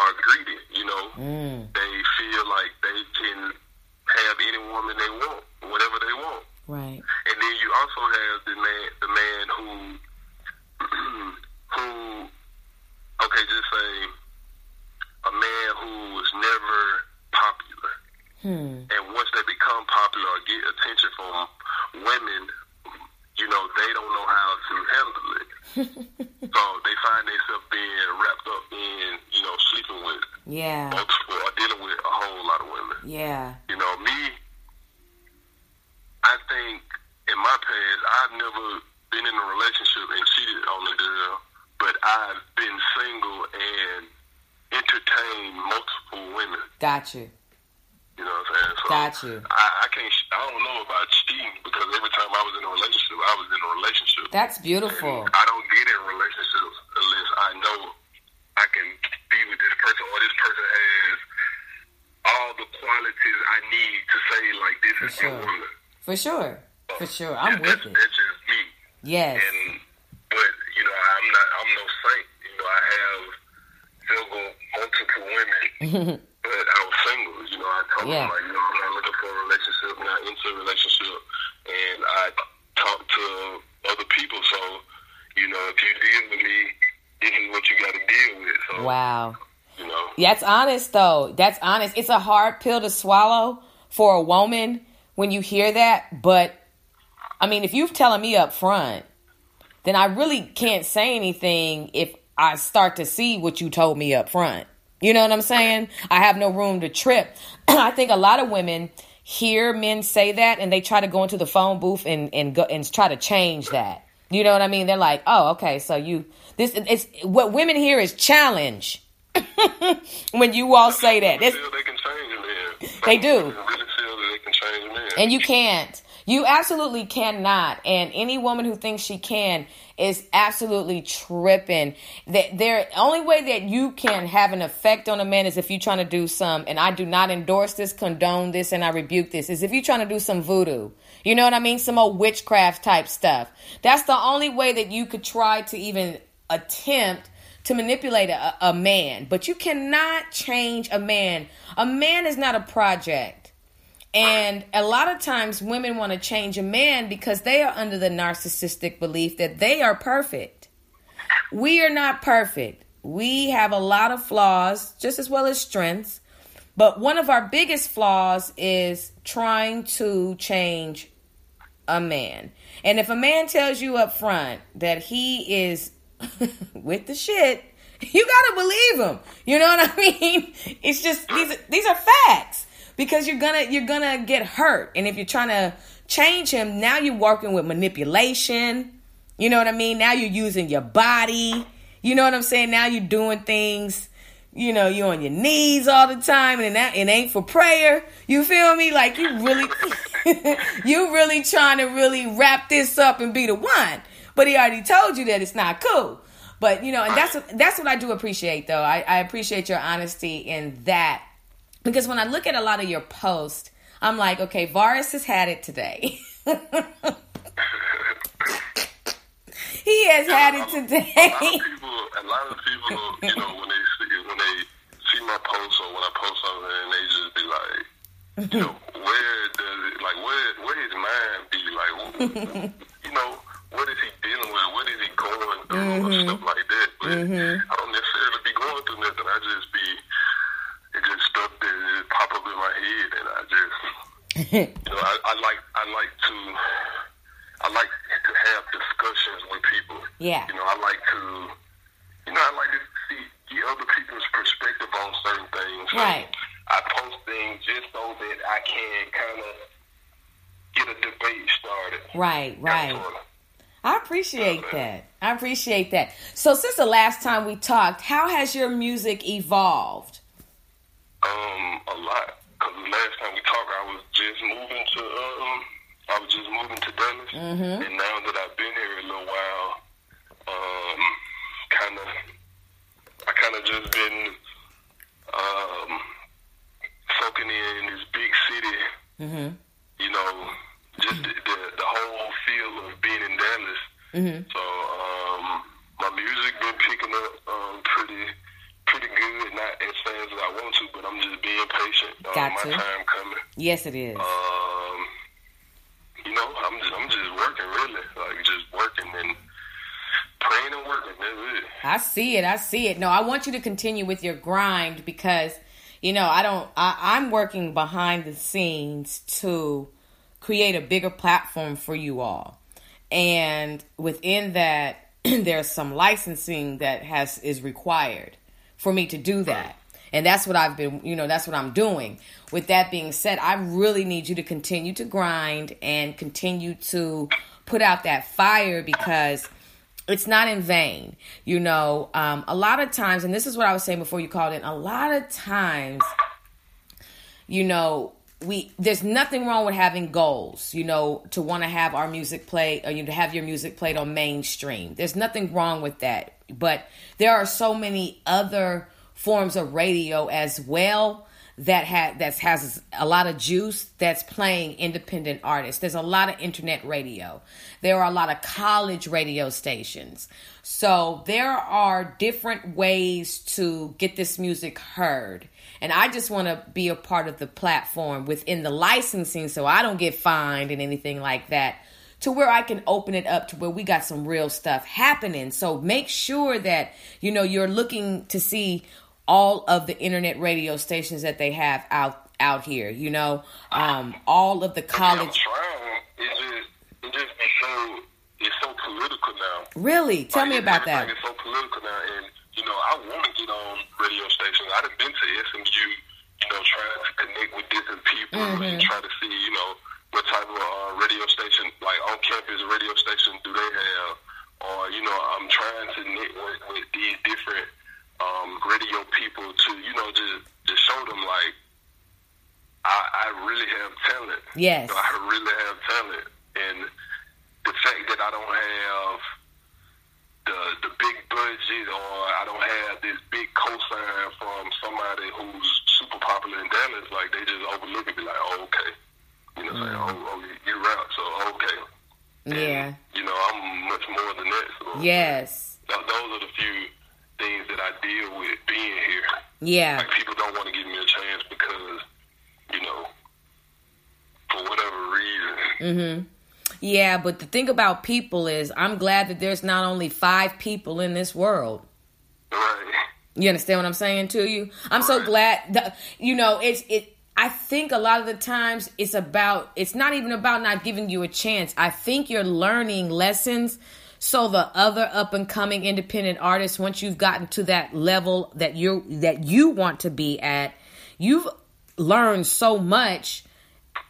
are greedy, you know. Mm. They feel like they can have any woman they want, whatever they want. Right. And then you also have the man, the man who, who, okay, just say a man who was never popular, Hmm. and once they become popular or get attention from women, you know, they don't know how to handle it. so they find themselves being wrapped up in, you know, sleeping with Yeah. multiple or dealing with a whole lot of women. Yeah. You know, me, I think in my past, I've never been in a relationship and cheated on a girl, but I've been single and entertained multiple women. Got you. You know what I'm saying? So Got you. I, I can't. I don't know about cheating because every time I was in a relationship, I was in a relationship. That's beautiful. And I don't get in relationships unless I know I can be with this person or this person has all the qualities I need to say like this For is sure. my woman. For sure. For sure. I'm Yeah, with that's, it. That's just me. Yes. And but you know, I'm not. I'm no saint. You know, I have single multiple women, but I was single. You know, I told Yeah. like, you know, I'm not looking for a relationship, not into a relationship, and I talk to other people. So, you know, if you deal with me, this is what you got to deal with. So, Wow. you know, That's honest though. That's honest. It's a hard pill to swallow for a woman when you hear that, but I mean, if you're telling me up front, then I really can't say anything if I start to see what you told me up front. You know what I'm saying? I have no room to trip. I think a lot of women hear men say that and they try to go into the phone booth and and go and try to change that. You know what I mean? They're like, "Oh, okay, so you this it's what women hear is challenge." when you all say that. They can change a man. They do. Really feel that they can change a and you can't. You absolutely cannot. And any woman who thinks she can is absolutely tripping. That there only way that you can have an effect on a man is if you're trying to do some and I do not endorse this, condone this, and I rebuke this, is if you're trying to do some voodoo. You know what I mean? Some old witchcraft type stuff. That's the only way that you could try to even attempt to manipulate a, a man. But you cannot change a man. A man is not a project. And a lot of times women want to change a man because they are under the narcissistic belief that they are perfect. We are not perfect. We have a lot of flaws just as well as strengths. But one of our biggest flaws is trying to change a man. And if a man tells you up front that he is with the shit, you gotta believe him. You know what I mean? It's just these these are facts because you're gonna you're gonna get hurt. And if you're trying to change him now you're working with manipulation. You know what i mean? Now you're using your body. You know what i'm saying? Now you're doing things you know you're on your knees all the time and that it ain't for prayer. You feel me? Like you really you really trying to really wrap this up and be the one. But he already told you that it's not cool. But you know and that's what that's what i do appreciate though. I, I appreciate your honesty in that because when I look at a lot of your posts, I'm like, okay, Varus has had it today. he has had it today. A lot of people, a lot of people, you know, when they see, when they see my post or when I post something, and they just be like, you know, where does it, like, where, where his mind be? Like, you know, what is he dealing with? What is he going through? Mm-hmm. Or stuff like that. But I don't necessarily be going through nothing. I just be it just stuff pop up in my head, and I just, you know, I, I like, I like to, I like to have discussions with people. Yeah. You know, I like to, you know, I like to see get other people's perspective on certain things. So Right. I post things just so that I can kind of get a debate started. Right, right. I appreciate that. I appreciate that. So since the last time we talked, how has your music evolved? Um, a lot. Cause the last time we talked, I was just moving to um, I was just moving to Dallas, Mm-hmm. and now that I've been here a little while, um, kind of, I kind of just been um, soaking in this big city. Mm-hmm. You know, just the, the the whole feel of being in Dallas. Mm-hmm. So um, my music been picking up um, pretty pretty good. Not as fast as I want to, but I'm just being patient. Um, Got my to. time coming. Yes, it is. Um, you know, I'm just I'm just working really, like just working and praying and working. That's it. I see it. I see it. No, I want you to continue with your grind because, you know, I don't. I, I'm working behind the scenes to create a bigger platform for you all, and within that, there's some licensing that has is required for me to do that. And that's what I've been, you know, that's what I'm doing. With that being said, I really need you to continue to grind and continue to put out that fire because it's not in vain. You know, um, a lot of times, and this is what I was saying before you called in, a lot of times, you know, we there's nothing wrong with having goals, you know, to want to have our music played or uh, you to have your music played on mainstream. There's nothing wrong with that. But there are so many other forms of radio as well that ha- that has a lot of juice that's playing independent artists. There's a lot of internet radio. There are a lot of college radio stations. So there are different ways to get this music heard. And I just want to be a part of the platform within the licensing so I don't get fined and anything like that to where I can open it up to where we got some real stuff happening. So make sure that you know you're looking to see all of the internet radio stations that they have out out here. You know, um, all of the college. trying. It just it just be so it's so political now. Really, tell me Like, about that. is so political now, and you know, I want to get on radio stations. I've been to SMU, you know, trying to connect with different people Mm-hmm. and try to see, you know, what type of uh, radio station, like on campus radio station, do they have? Or you know, I'm trying to network with these different um, radio people to, you know, just to show them like I, I really have talent. Yes. You know, I really have talent, and the fact that I don't have the the big budget or I don't have this big cosign from somebody who's super popular in Dallas, like they just overlook it, be like, oh, okay, you know, saying, mm. oh, oh, you rap, so okay, Yeah. you know, I'm much more than that. So Yes. th- those are the few things that I deal with being here. Yeah. Like people don't want to give me a chance because, you know, for whatever reason. Mm-hmm. Yeah, but the thing about people is I'm glad that there's not only 5 people in this world. Right. You understand what I'm saying to you? I'm so glad that you know it's it I think a lot of the times it's about it's not even about not giving you a chance. I think you're learning lessons so the other up and coming independent artists once you've gotten to that level that you that you want to be at, you've learned so much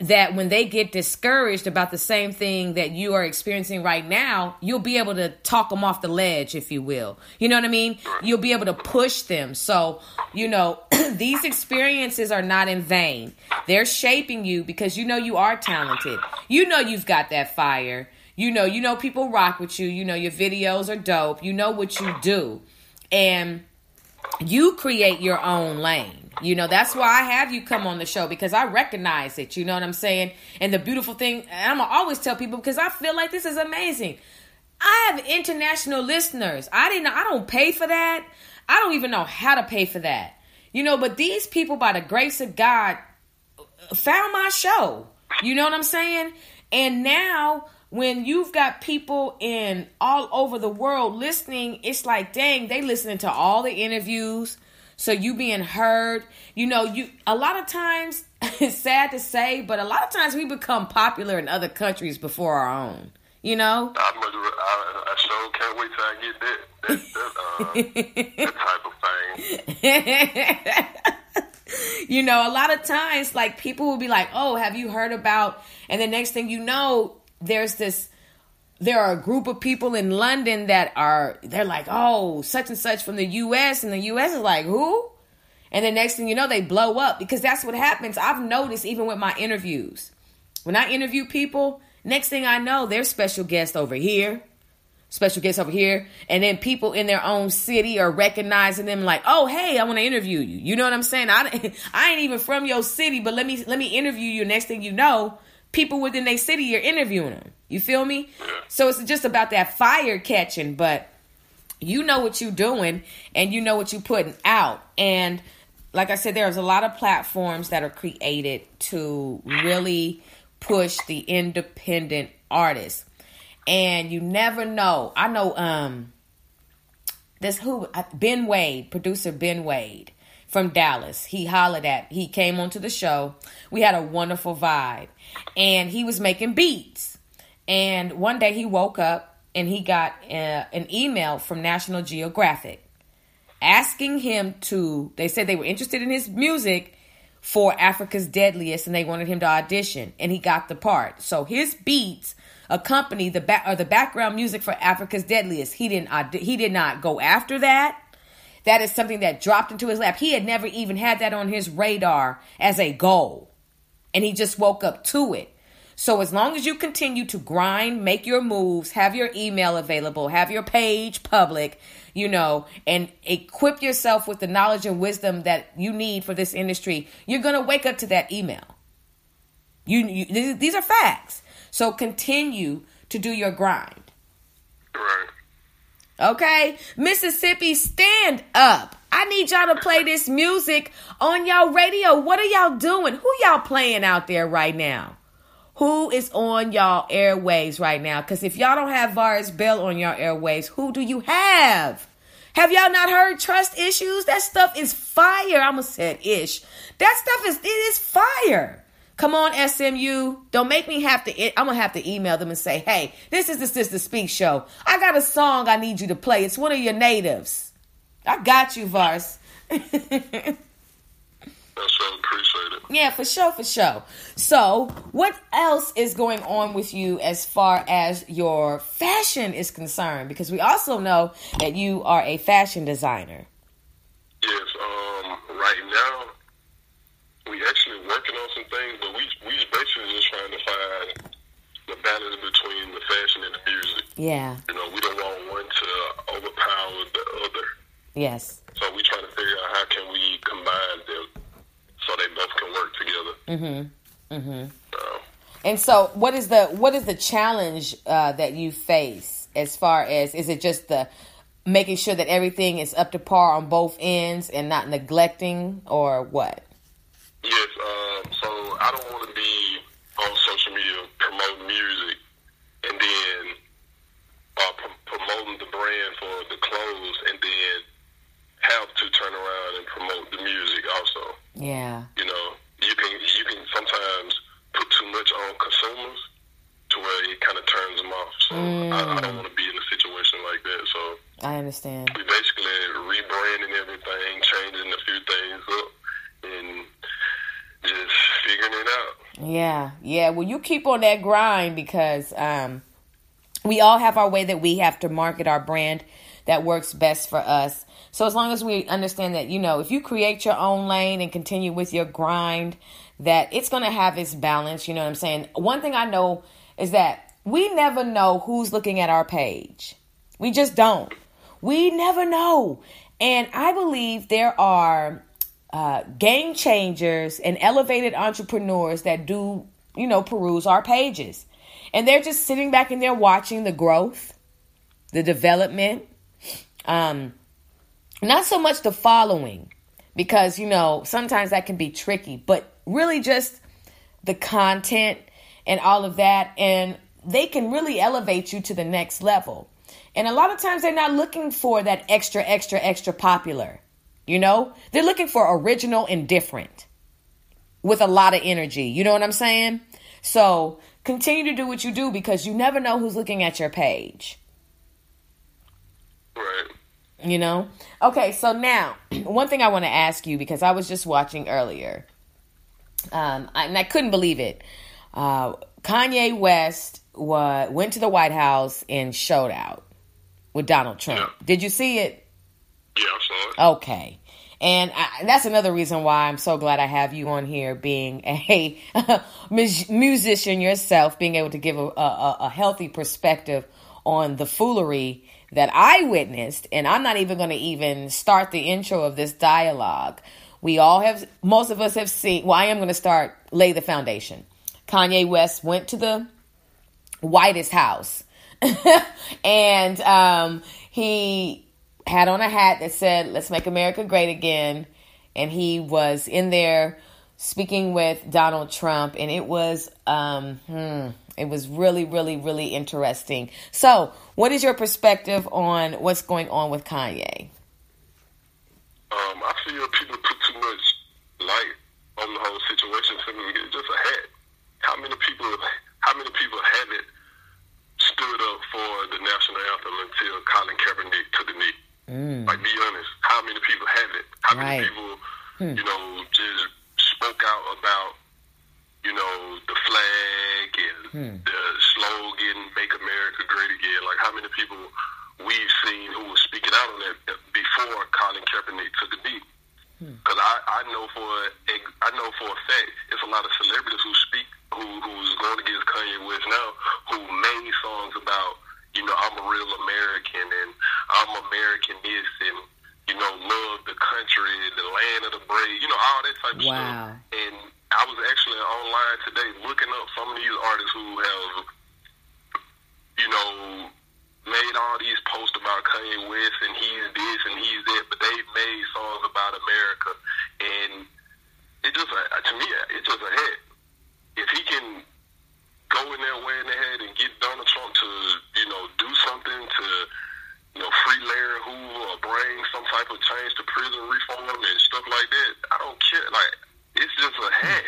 that when they get discouraged about the same thing that you are experiencing right now, you'll be able to talk them off the ledge, if you will. You know what I mean? You'll be able to push them. So, you know, these experiences are not in vain. They're shaping you because you know you are talented. You know you've got that fire. You know, you know people rock with you. You know your videos are dope. You know what you do. And you create your own lane. You know, that's why I have you come on the show because I recognize it. You know what I'm saying? And the beautiful thing, I'm gonna always tell people because I feel like this is amazing. I have international listeners. I didn't I don't pay for that. I don't even know how to pay for that. You know, but these people by the grace of God found my show. You know what I'm saying? And now when you've got people in all over the world listening, it's like, dang, they listening to all the interviews. So you being heard, you know, you a lot of times it's sad to say, but a lot of times we become popular in other countries before our own. You know? I, must, I, I sure can't wait till I get that that, that, uh, that type of thing. you know, a lot of times, like people will be like, "Oh, have you heard about?" And the next thing you know, there's this there are a group of people in London that are they're like, oh, such and such from the US, and the US is like, who? And the next thing you know, they blow up because that's what happens. I've noticed even with my interviews. When I interview people, next thing I know, there's special guests over here, special guests over here, and then people in their own city are recognizing them like, oh, hey, I want to interview you. You know what I'm saying? I, I ain't even from your city, but let me let me interview you. Next thing you know, people within their city are interviewing them. You feel me? So it's just about that fire catching, but you know what you're doing and you know what you're putting out. And like I said, there's a lot of platforms that are created to really push the independent artists. And you never know. I know um this who Ben Wade, producer Ben Wade from Dallas. He hollered at he came onto the show. We had a wonderful vibe. And he was making beats and one day he woke up and he got uh, an email from National Geographic asking him to, they said they were interested in his music for Africa's Deadliest and they wanted him to audition and he got the part. So his beats accompany the back or the background music for Africa's Deadliest. He didn't he did not go after that. That is something that dropped into his lap. He had never even had that on his radar as a goal. And he just woke up to it. So as long as you continue to grind, make your moves, have your email available, have your page public, you know, and equip yourself with the knowledge and wisdom that you need for this industry, you're going to wake up to that email. You, you these are facts. So continue to do your grind. Right. Okay, Mississippi, stand up. I need y'all to play this music on y'all radio. What are y'all doing? Who y'all playing out there right now? Who is on y'all airways right now? Because if y'all don't have Varus Bell on y'all airways, who do you have? Have y'all not heard trust issues? That stuff is fire. I almost said ish. That stuff is it is fire. Come on, SMU. Don't make me have to. I'm gonna have to email them and say, "Hey, this is the Sister Speak show. I got a song I need you to play. It's one of your natives. I got you, Vars." appreciate it. Yeah, for sure, for sure. So, what else is going on with you as far as your fashion is concerned? Because we also know that you are a fashion designer. Yes, um, right now we actually working on some things, but we we basically just trying to find the balance between the fashion and the music. Yeah. You know, we don't want one to overpower the other. Yes. So we trying to figure out how can we combine them so they both can work together. Mm-hmm. Mm-hmm. and so, what is the what is the challenge uh, that you face as far as is it just the making sure that everything is up to par on both ends and not neglecting or what? Yes. Um, so I don't want to be on social media promoting music and then uh, promoting the brand for the clothes and then have to turn around and promote the music also. Yeah. You know, you can you can sometimes put too much on consumers to where it kind of turns them off. So mm. I, I, don't want to be in a situation like that. So I understand. We basically rebranding everything, changing a few things up, and just figuring it out. Yeah, yeah. Well, you keep on that grind because um, we all have our way that we have to market our brand that works best for us. So as long as we understand that, you know, if you create your own lane and continue with your grind, that it's going to have its balance. You know what I'm saying? One thing I know is that we never know who's looking at our page. We just don't. We never know. And I believe there are uh, game changers and elevated entrepreneurs that do, you know, peruse our pages. And they're just sitting back and they're watching the growth, the development, um, not so much the following, because, you know, sometimes that can be tricky, but really just the content and all of that. And they can really elevate you to the next level. And a lot of times they're not looking for that extra, extra, extra popular. You know, they're looking for original and different with a lot of energy. You know what I'm saying? So continue to do what you do because you never know who's looking at your page. Right. You know? Okay, so now, one thing I want to ask you because I was just watching earlier, um, and I couldn't believe it. Uh, Kanye West wa- went to the White House and showed out with Donald Trump. Yeah. Did you see it? Yeah, I saw it. Okay. And I, that's another reason why I'm so glad I have you on here, being a mus- musician yourself, being able to give a, a, a healthy perspective on the foolery that I witnessed. And I'm not even going to even start the intro of this dialogue. We all have, most of us have seen, well, I am going to start, lay the foundation. Kanye West went to the whitest house and um, he had on a hat that said let's make america great again and he was in there speaking with donald trump and it was um, hmm, it was really really really interesting so what is your perspective on what's going on with kanye Um, I feel people put too much light on the whole situation. Simply because it's just a hat. How many people? How many people haven't stood up for the national anthem until Colin Kaepernick took the knee? Like, be honest. How many people haven't? How many Right. people, you know, just spoke out about, you know, the flag and hmm. the slogan "Make America Great Again"? Like, how many people we've seen who were speaking out on that before Colin Kaepernick took a knee? Because hmm. I, I know for a- I know for a fact it's a lot of celebrities who speak who who's going against Kanye West now who made songs about you know I'm a real American and I'm American this and you know love the country the land of the brave you know all that type of stuff and I was actually online today looking up some of these artists who have you know made all these posts about Kanye West and he's this and he's that, but they made songs about America, and it just uh, to me it's just a hit. If he can go in there in the head and get Donald Trump to you know do something to you know free Larry Hoover or bring some type of change to prison reform and stuff like that, I don't care. Like it's just a hat.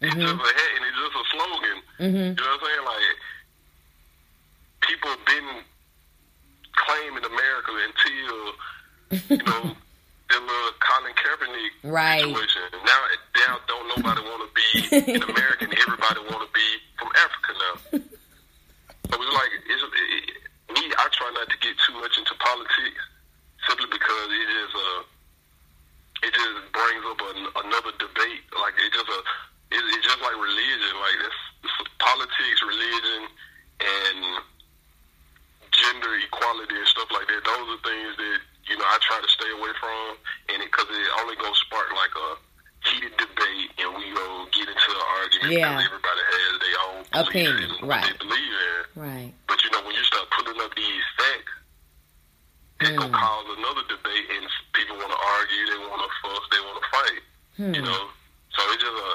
It's just a hat and it's just a slogan. mm-hmm. You know what I'm saying? Like people been claiming America until you know the little Colin Kaepernick Right. situation. Now, now don't nobody want to be an American. Everybody want to be from Africa now. So it's like it's, it, me. I try not to get too much into politics simply because it is uh it just brings up an, another debate. Like it just a it, it's just like religion. Like it's, it's politics, religion, and gender equality and stuff like that. Those are things that you know I try to stay away from, and because it, only gonna spark like a heated debate, and we go get into an argument Yeah. because everybody has their own Opinion, right. they believe in. right But you know, when you start putting up these facts, it Hmm. gonna cause another debate, and people want to argue, they want to fuss, they want to fight. Hmm. You know, so it's just a,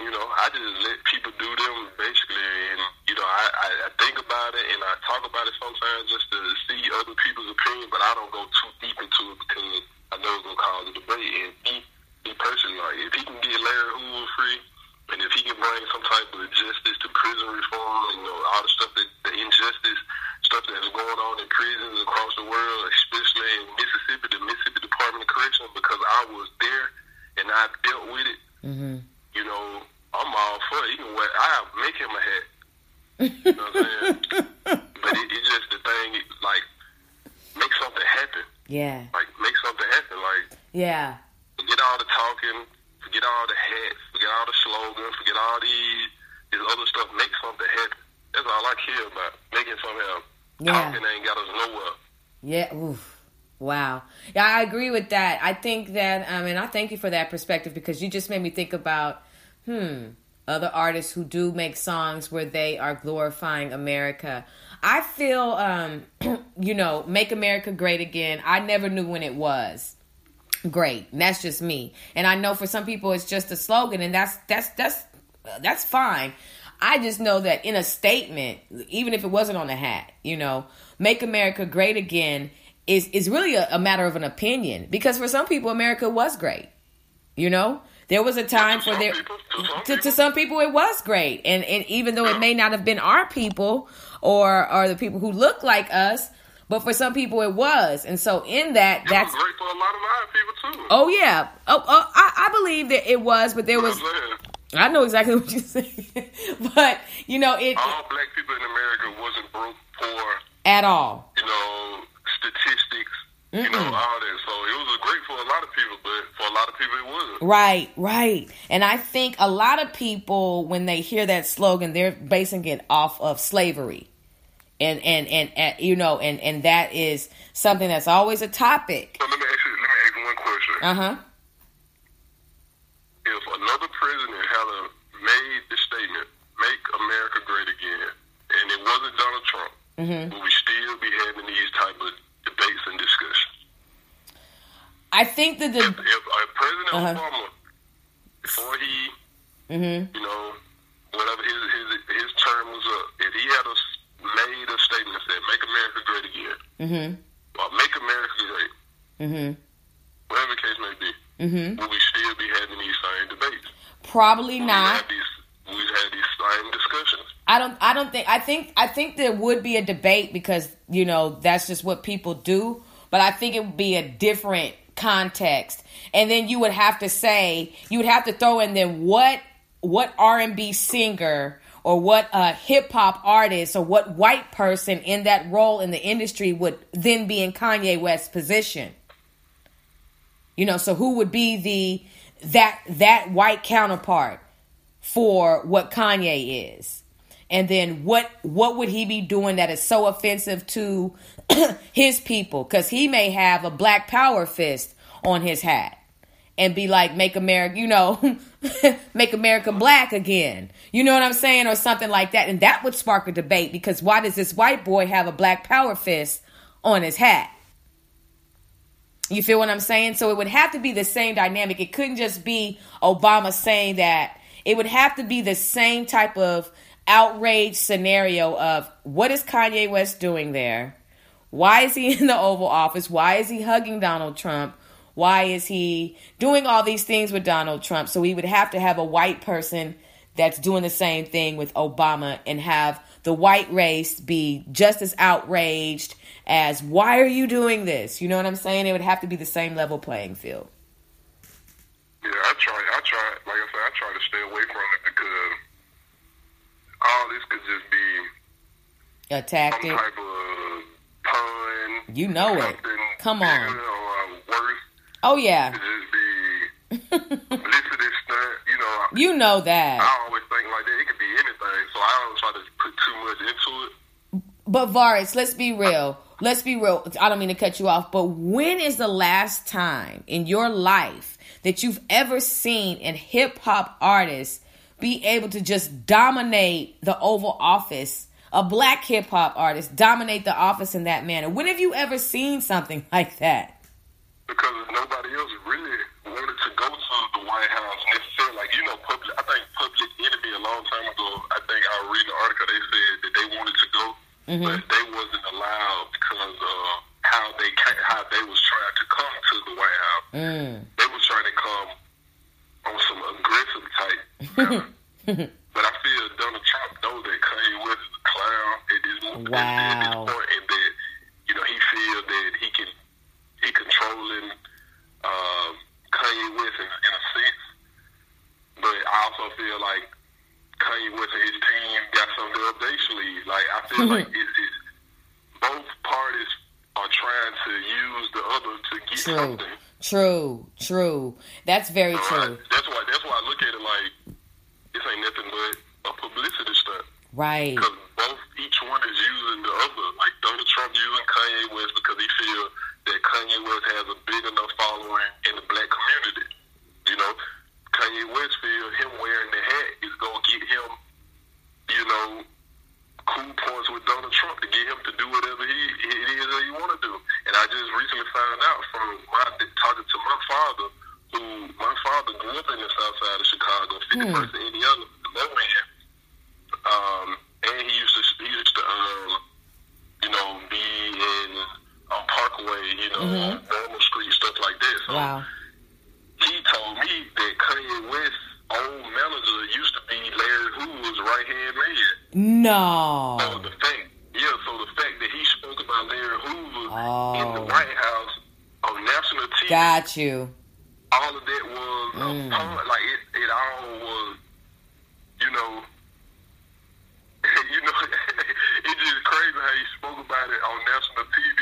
you know, I just let people do them basically, and you know, I, I, I think about it and I talk about it sometimes just to see other people's opinion, but I don't go too deep into it because I know it's gonna cause a debate. And me, me personally, like if he can get Larry Hoover free, and if he can bring some type of justice to prison reform, you know, all the stuff that the injustice stuff that's going on in prisons across the world, especially in Mississippi, the Mississippi Department of Correction, because I was there and I dealt with it. Mm-hmm. You know, I'm all for it. You know what? I make him a hat. You know what I'm saying? but it, just the thing, it, like, make something happen. Yeah. Like, make something happen. Like, yeah. Forget all the talking, forget all the hats, forget all the slogans, forget all these, these other stuff. Make something happen. That's all I care about, making something happen. Yeah. Ain't got us nowhere. Yeah. Oof. Wow. Yeah, I agree with that. I think that, um, and I thank you for that perspective because you just made me think about, hmm, other artists who do make songs where they are glorifying America. I feel, um, you know, Make America Great Again. I never knew when it was great. And that's just me. And I know for some people it's just a slogan, and that's that's that's that's fine. I just know that in a statement, even if it wasn't on a hat, you know, "Make America Great Again" is is really a, a matter of an opinion because for some people, America was great. You know, there was a time for their to some to, some people it was great, and and even though it may not have been our people or or the people who look like us, but for some people it was, and so in that, It that's was great for a lot of our people too. oh yeah, oh, oh I, I believe that it was, but there was what I'm saying? I know exactly what you're saying, but you know it all black people in America wasn't broke, poor, at all. you know, statistics, you know, all that. So it was great for a lot of people, but for a lot of people it wasn't. Right, right. And I think a lot of people when they hear that slogan, they're basing it off of slavery. And and and, and you know, and and that is something that's always a topic. So let me ask you, let me ask you one question. Uh-huh. If another president had a, made the statement, "Make America Great Again," and it wasn't Donald Trump, Mm-hmm. would we still be having these type of debates and discussions? I think that If, the if uh, President Uh-huh. Obama, before he, mhm. you know, whatever his his his term was up, if he had a, made a statement that said, "Make America Great Again," Mhm. or "Make America Great," Mhm. whatever the case may be, Mhm. would we still be having these same debates? Probably not. have these, we had these same discussions. I don't I don't think I think I think there would be a debate because you know that's just what people do but I think it would be a different context and then you would have to say you would have to throw in then what what R&B singer or what a hip hop artist or what white person in that role in the industry would then be in Kanye West's position you know so who would be the that that white counterpart for what Kanye is. And then what what would he be doing that is so offensive to his people cuz he may have a black power fist on his hat and be like make America, you know, make America black again. You know what I'm saying or something like that and that would spark a debate because why does this white boy have a black power fist on his hat? You feel what I'm saying? So it would have to be the same dynamic. It couldn't just be Obama saying that. It would have to be the same type of outrage scenario of what is Kanye West doing there? Why is he in the Oval Office? Why is he hugging Donald Trump? Why is he doing all these things with Donald Trump? So we would have to have a white person that's doing the same thing with Obama and have the white race be just as outraged as why are you doing this? You know what I'm saying? It would have to be the same level playing field. Yeah, I try. I try. Like I said, I try to stay away from it because all this could just be A some tactic. type of pun. You know it. Come on. Or uh, worse, Oh yeah. could just be publicity stunt. You know, You know that. I always think like that. It could be anything, so I don't try to put too much into it. But Varus, let's be real. Let's be real. I don't mean to cut you off, but when is the last time in your life that you've ever seen a hip hop artist be able to just dominate the Oval Office? A black hip hop artist dominate the office in that manner. When have you ever seen something like that? because nobody else really wanted to go to the White House necessarily. Like you know, public. I think Public Enemy a long time ago. I think I read an article. They said that they wanted to go, mm-hmm. but they wasn't allowed because of how they ca- how they was trying to come to the White House. Mm. They was trying to come on some aggressive type. manner. but I feel Donald Trump knows that Kanye West is a clown at this, at this Wow. point, and that you know he feels that he can he controlling um, Kanye West in, in a sense. But I also feel like Kanye West and his team got something up their sleeve. Like I feel like it, it, both parties are trying to use the other true. True, true. That's very true. that's why that's why I look at it like this ain't nothing but a publicity stunt. Right. Because both each one is using the other. Like Donald Trump using Kanye West because he feel that Kanye West has a big enough following in the black community. You know, Kanye West feel him wearing the hat is gonna get him, you know, cool points with Donald Trump to get him to do whatever he it is that he want to do. And I just recently found out from my talking to my father, who my father grew up in the South Side of Chicago, Fifty First and Indiana, the low end. Um, and he used to he used to um, you know, be in on Parkway, you know, on Normal Street, stuff like that. So Wow. he told me that Kanye West's old manager used to be Larry Hoover's right hand man. So No. the fact, yeah, so the fact that he spoke about Larry Hoover in the Oh. White House on national TV, You. all of that was Mm. a part, like it, it all was, you know, you know, it's just crazy how he spoke about it on national TV,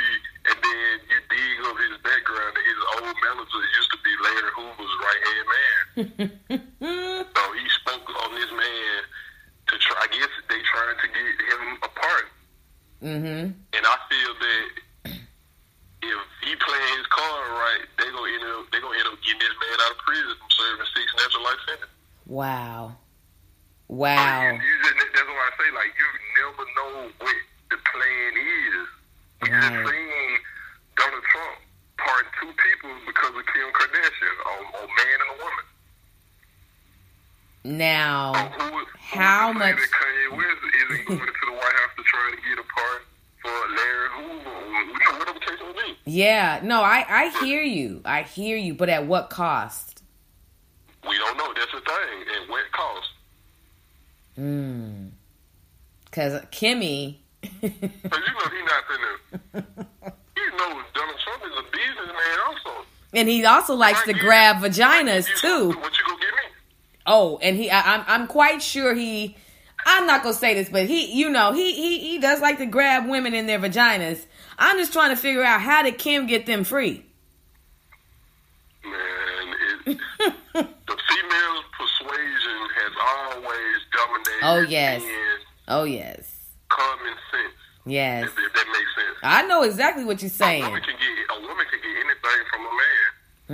and then you dig up his background. That his old manager used to be Larry Hoover's right hand man. so he spoke on this man to try. I guess they trying to get him apart. Mm-hmm. And I feel that if he playing his card right, they gonna end up they gonna end up getting this man out of prison from serving six natural life sentences. Wow. So Wow. you, you just, that's why I say like you never know what the plan is. We just Right. seen Donald Trump pardon two people because of Kim Kardashian, a, a man and a woman. So Now, who, who How would say much- that Kanye West isn't going to the White House to try to get a pardon for Larry Hoover or you know, whatever the case may be? yeah. No, I hear you. I hear you, but at what cost? We don't know. That's the thing. And what cost? Mm. Cause Kimmy. Because you know he not finna. You know Donald Trump is a businessman also. and he also likes to grab you- vaginas too. What you gonna get me? Oh, and he, I, I'm, I'm quite sure he. I'm not gonna say this, but he, you know, he, he, he does like to grab women in their vaginas. I'm just trying to figure out how did Kim get them free? Man, it, the female persuasion has always dominated. Oh, yes. Oh yes, common sense. yes. If, if that makes sense. I know exactly what you're saying. A woman can get a woman can get anything from a man. A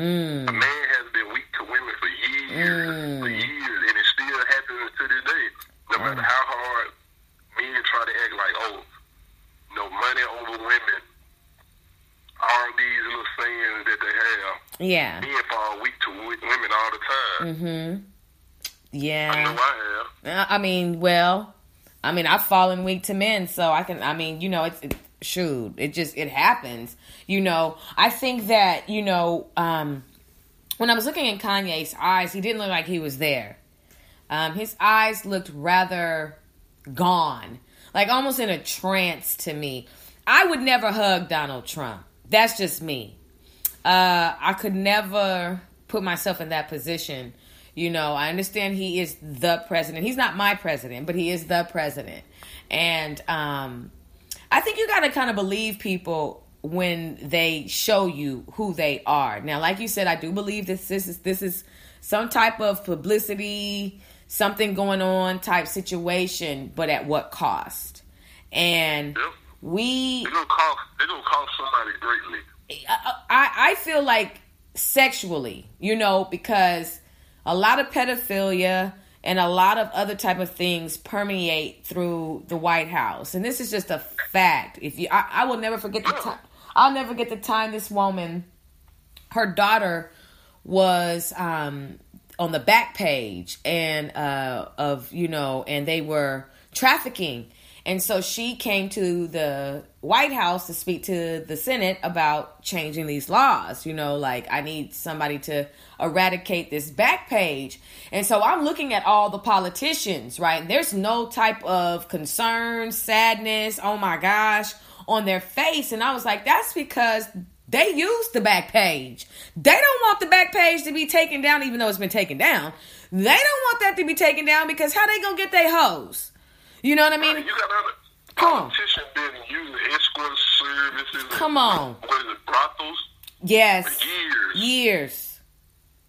Mm, man has been weak to women for years, Mm. for years, and it still happens to this day. No matter how hard men try to act like, oh, no money over women. All these little sayings that they have, yeah. men fall weak to w- women all the time. Mm-hmm. I know Yeah. I have. Uh, I mean, well, I mean, I've fallen weak to men, so I can. I mean, you know, it's it, shoot. It just it happens. You know, I think that you know, um, when I was looking in Kanye's eyes, he didn't look like he was there. Um, his eyes looked rather gone, like almost in a trance to me. I would never hug Donald Trump. That's just me. Uh, I could never put myself in that position. You know, I understand he is the president. He's not my president, but he is the president. And um, I think you got to kind of believe people when they show you who they are. Now, like you said, I do believe this, this is this is some type of publicity, something going on type situation, but at what cost? And we It's gonna cost. It's gonna cost somebody greatly. I, I feel like sexually, you know, because a lot of pedophilia and a lot of other type of things permeate through the White House, and this is just a fact. If you, I, I will never forget the time. I'll never get the time this woman, her daughter, was um, on the Backpage and uh, of you know, and they were trafficking. And so she came to the White House to speak to the Senate about changing these laws. You know, like I need somebody to eradicate this Backpage. And so I'm looking at all the politicians, right? There's no type of concern, sadness, oh my gosh, on their face. And I was like, that's because they use the Backpage. They don't want the Backpage to be taken down, even though it's been taken down. They don't want that to be taken down because how they gonna get their hoes? You know what I mean? You got Come on. politicians been using escort services. and- Come on. What is it, brothels? Yes. For years. Years.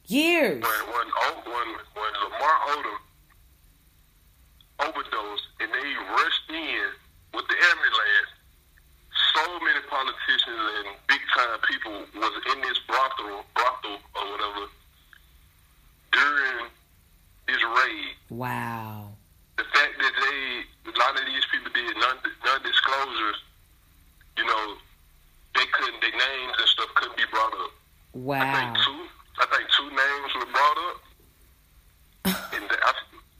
Years. When when when when Lamar Odom overdosed and they rushed in with the ambulance, so many politicians and big time people was in this brothel brothel or whatever during this raid. Wow. The fact that they a lot of these people did non non disclosures, you know, they couldn't their names and stuff couldn't be brought up. Wow. I think two. I think two names were brought up, and I,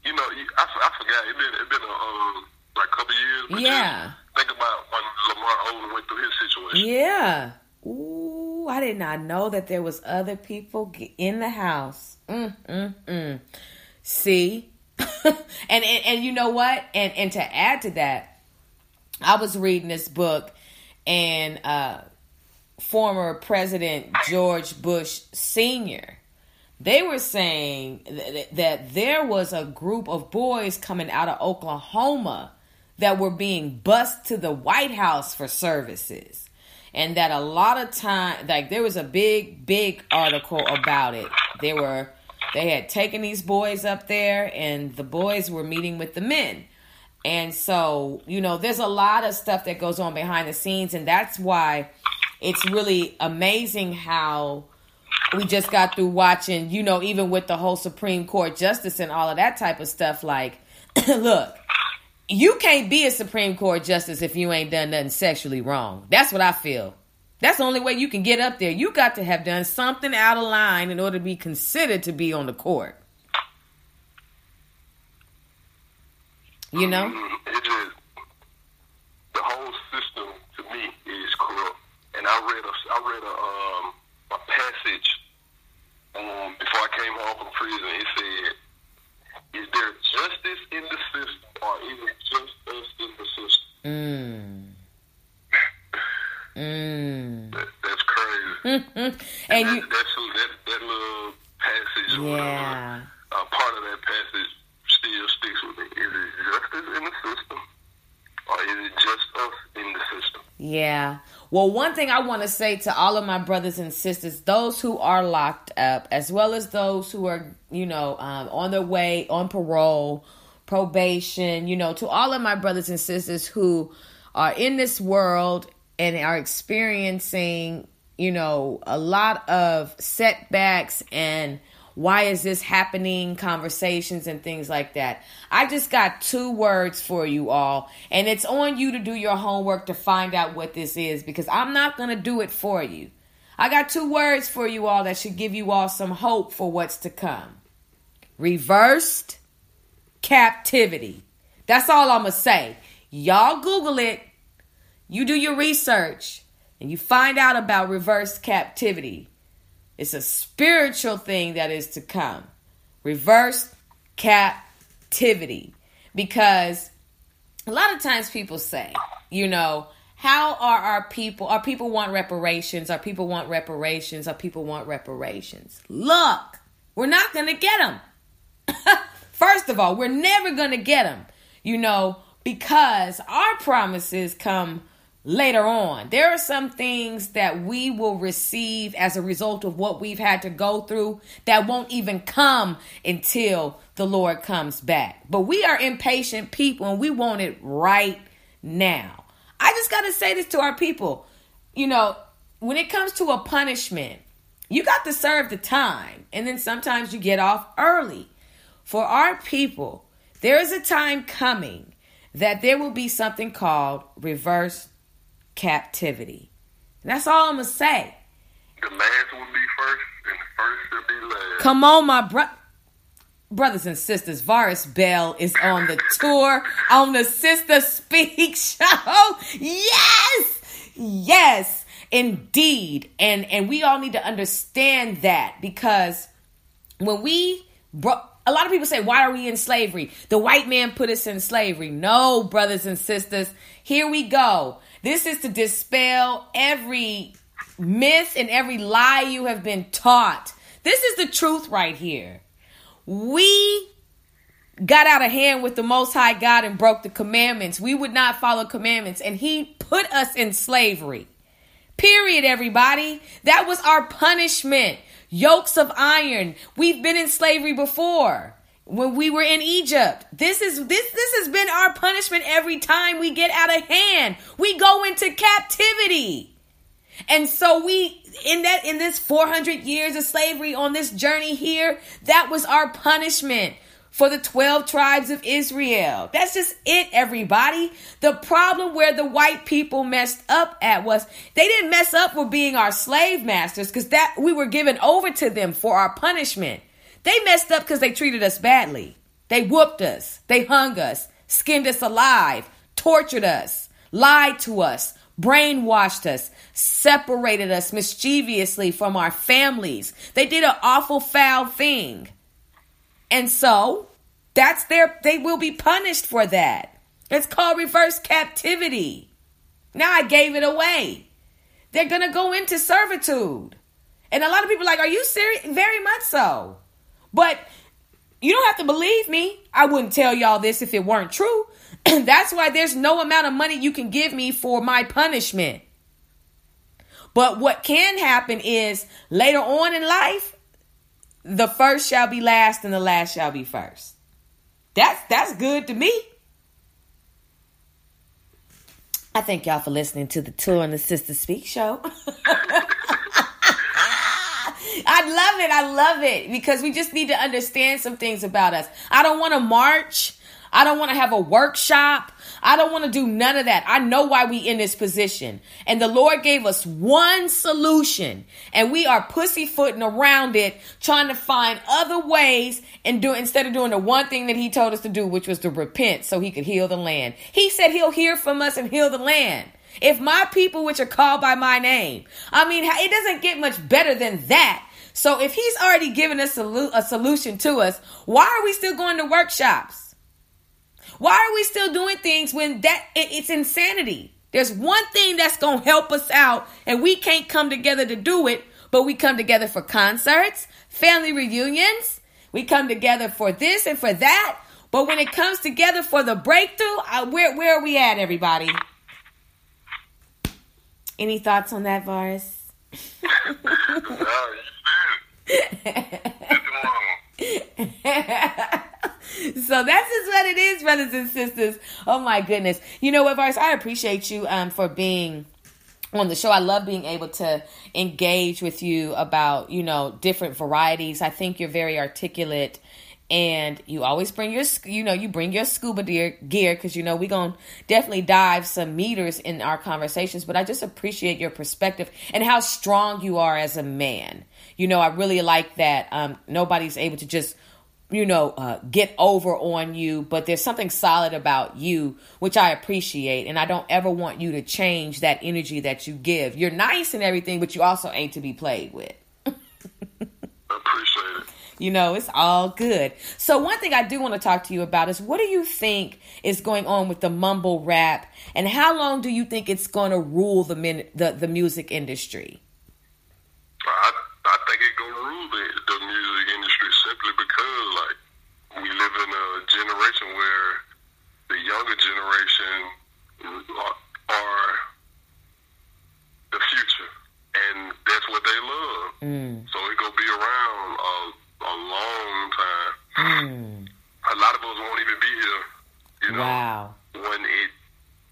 you know, I, I forgot. It been it been a um, like a couple years. But Yeah. think about when Lamar Odom went through his situation. Yeah. Ooh, I did not know that there was other people in the house. Mm, mm, mm. See? and, and and you know what? And and to add to that, I was reading this book and uh former President George Bush Sr. They were saying th- that there was a group of boys coming out of Oklahoma that were being bused to the White House for services. And that a lot of time, like there was a big, big article about it. They were, they had taken these boys up there, and the boys were meeting with the men. And so, you know, there's a lot of stuff that goes on behind the scenes, and that's why it's really amazing how we just got through watching, you know, even with the whole Supreme Court justice and all of that type of stuff. Like, look, you can't be a Supreme Court justice if you ain't done nothing sexually wrong. That's what I feel. That's the only way you can get up there. You got to have done something out of line in order to be considered to be on the court. You know? It the whole system to me is corrupt. And I read a I read a um a passage um before I came home from prison. It said, "Is there justice in the system, or is it just us in the system?" Mm. Mm. That, that's crazy. and that, you, that's that that little passage, whatever, yeah. uh, part of that passage still sticks with me. Is it justice in the system, or is it just us in the system? Yeah. Well, one thing I want to say to all of my brothers and sisters, those who are locked up, as well as those who are, you know, um, on their way on parole, probation, you know, to all of my brothers and sisters who are in this world and are experiencing, you know, a lot of setbacks and why is this happening conversations and things like that. I just got two words for you all, and it's on you to do your homework to find out what this is because I'm not going to do it for you. I got two words for you all that should give you all some hope for what's to come. Reversed captivity. That's all I'm going to say. Y'all Google it. You do your research and you find out about reverse captivity. It's a spiritual thing that is to come. Reverse captivity. Because a lot of times people say, you know, how are our people, our people want reparations, our people want reparations, our people want reparations. Look, we're not going to get them. First of all, we're never going to get them, you know, because our promises come later on. There are some things that we will receive as a result of what we've had to go through that won't even come until the Lord comes back. But we are impatient people and we want it right now. I just got to say this to our people. You know, when it comes to a punishment, you got to serve the time and then sometimes you get off early. For our people, there is a time coming that there will be something called reverse captivity. And that's all I'm going to say. The last will be first, and the first will be last. Come on, my bro- brothers and sisters. Varus Bell is on the tour on the Sister Speak show. Yes, yes, indeed. And and we all need to understand that because when we brought a lot of people say, why are we in slavery? The white man put us in slavery. No, brothers and sisters, here we go. This is to dispel every myth and every lie you have been taught. This is the truth right here. We got out of hand with the Most High God and broke the commandments. We would not follow commandments, and He put us in slavery. Period, everybody. That was our punishment. Yokes of iron. We've been in slavery before when we were in Egypt. This is this this has been our punishment every time we get out of hand. We go into captivity. And so we in that in this 400 years of slavery on this journey here, that was our punishment for the 12 tribes of Israel. That's just it, everybody. The problem where the white people messed up at was they didn't mess up with being our slave masters because that we were given over to them for our punishment. They messed up because they treated us badly. They whooped us, they hung us, skinned us alive, tortured us, lied to us, brainwashed us, separated us mischievously from our families. They did an awful foul thing. And so that's their they will be punished for that. It's called reverse captivity. Now I gave it away. They're gonna go into servitude. And a lot of people are like, are you serious? Very much so. But you don't have to believe me. I wouldn't tell y'all this if it weren't true. That's why there's no amount of money you can give me for my punishment. But what can happen is later on in life, the first shall be last and the last shall be first. That's that's good to me. I thank y'all for listening to the Tour and the Sister Speak show. I love it. I love it because we just need to understand some things about us. I don't want to march. I don't want to have a workshop. I don't want to do none of that. I know why we in this position. And the Lord gave us one solution and we are pussyfooting around it, trying to find other ways and do instead of doing the one thing that he told us to do, which was to repent so he could heal the land. He said he'll hear from us and heal the land. If my people, which are called by my name, I mean, it doesn't get much better than that. So if he's already given us a, a solution to us, why are we still going to workshops? Why are we still doing things when that it's insanity? There's one thing that's going to help us out and we can't come together to do it, but we come together for concerts, family reunions, we come together for this and for that. But when it comes together for the breakthrough, uh, where where are we at, everybody? Any thoughts on that, Varus? so that's just what it is, brothers and sisters. Oh my goodness. You know what, Vars? I appreciate you um, for being on the show. I love being able to engage with you about, you know, different varieties. I think you're very articulate and you always bring your you know you bring your scuba gear because you know we're gonna definitely dive some meters in our conversations but i just appreciate your perspective and how strong you are as a man you know i really like that um, nobody's able to just you know, uh, get over on you, but there's something solid about you, which I appreciate. And I don't ever want you to change that energy that you give. You're nice and everything, but you also ain't to be played with. I appreciate it. You know, it's all good. So, one thing I do want to talk to you about is what do you think is going on with the mumble rap, and how long do you think it's going to rule the min- the, the music industry? I, I think it's going to rule the, the music industry simply because, like, we live in a generation where the younger generation are, are the future, and that's what they love. Mm. So it gonna be around a, a long time. Mm. A lot of us won't even be here, you know, Wow. when it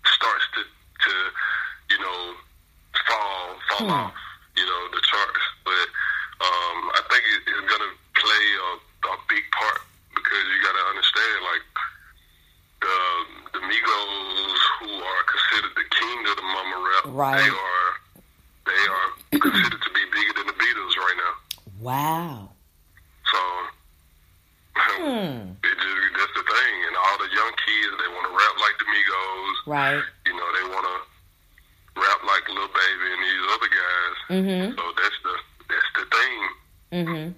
starts to, to you know, fall fall Hmm. off, you know, the charts. But um, I think it, it's gonna play a, a big part because you got to understand, like the the Migos, who are considered the king of the mumble rap, Right. they are they are considered to be bigger than the Beatles right now. Wow. So Hmm. it just that's the thing, and all the young kids they want to rap like the Migos. Right. You know, they want to rap like Lil Baby and these other guys. Mm-hmm. So that's the that's the thing. Mm-hmm.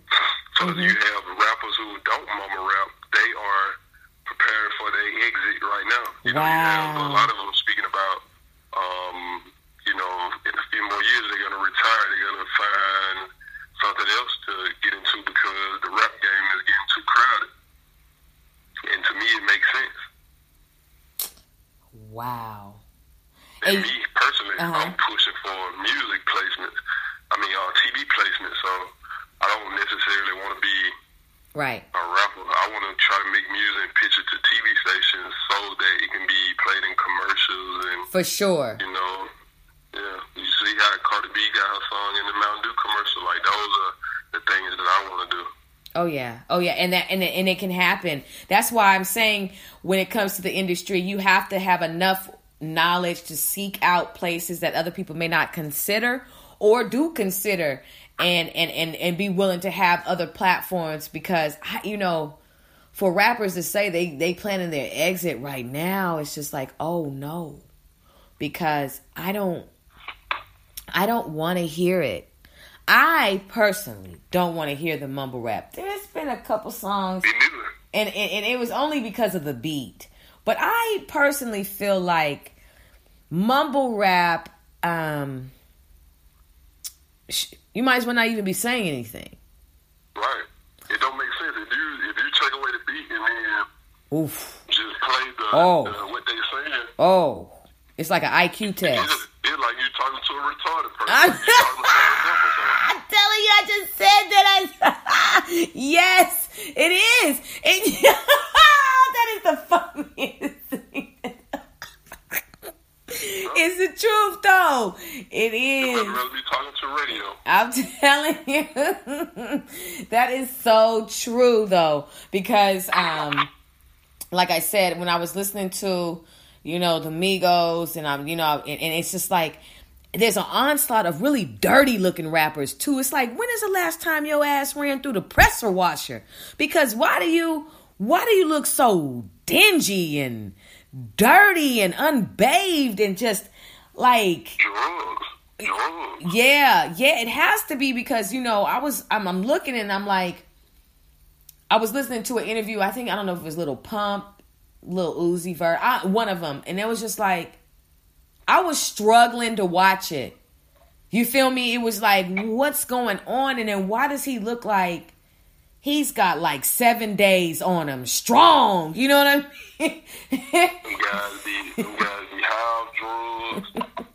So you have rappers who don't mumble rap. They are preparing for their exit right now. You know, you have Wow. a lot of them speaking about, um, you know, in a few more years they're going to retire. They're going to find something else to get into because the rap game is getting too crowded. And to me, it makes sense. Wow. And And- me personally, Uh-huh. I'm pushing for for music placements. I mean, uh, TV placements. So I don't necessarily want to be Right. a rapper. I want to try to make music and pitch it to TV stations so that it can be played in commercials and For sure. you know, yeah. You see how Cardi B got her song in the Mountain Dew commercial. Like those are the things that I want to do. Oh yeah, oh yeah, and that and it, and it can happen. That's why I'm saying when it comes to the industry, you have to have enough knowledge to seek out places that other people may not consider or do consider, and and and and be willing to have other platforms because I- you know, for rappers to say they they planning their exit right now, it's just like oh no, because I don't I don't want to hear it. I personally don't want to hear the mumble rap. There's been a couple songs, and, and, and it was only because of the beat. But I personally feel like mumble rap, um, sh- you might as well not even be saying anything. Right. It don't make sense if you if you take away the beat and then Oof. just play the, Oh. the what they saying. Oh, it's like an IQ test. just, it's like you talking to a retarded person. I'm- Like you talking to a I'm telling you, I just said that. I yes, it is. It, that is the funniest thing. it's the truth, though. It I'd rather be talking to radio. I'm telling you, that is so true, though, because, um, like I said, when I was listening to, you know, the Migos, and I'm, you know, and, and it's just like there's an onslaught of really dirty looking rappers too. It's like when is the last time your ass ran through the presser washer? Because why do you, why do you look so dingy and dirty and unbathed and just like yeah, yeah, it has to be because you know I was I'm, I'm looking and I'm like I was listening to an interview. I think I don't know if it was Little Pump, Little Uzi Vert, I, one of them, and it was just like I was struggling to watch it. You feel me? It was like what's going on, and then why does he look like he's got like seven days on him, strong? You know what I mean? Them guys be them guys be high drugs.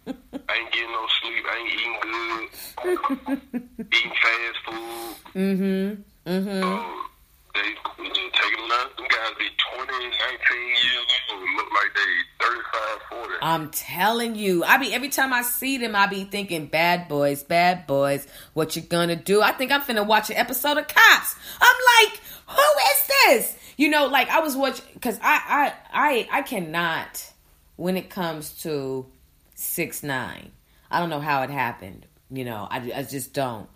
ain't getting no sleep. Ain't eating good. eating fast food. mm-hmm. Mm-hmm. Um, they them out. Them guys be 20, 19 years old. Look like they 35, 40. I'm telling you, I be every time I see them, I be thinking, "Bad boys, bad boys, what you gonna do?" I think I'm finna watch an episode of Cops. I'm like, who is this? You know, like I was watching because I, I, I, I cannot when it comes to six nine. I don't know how it happened. You know, I, I just don't.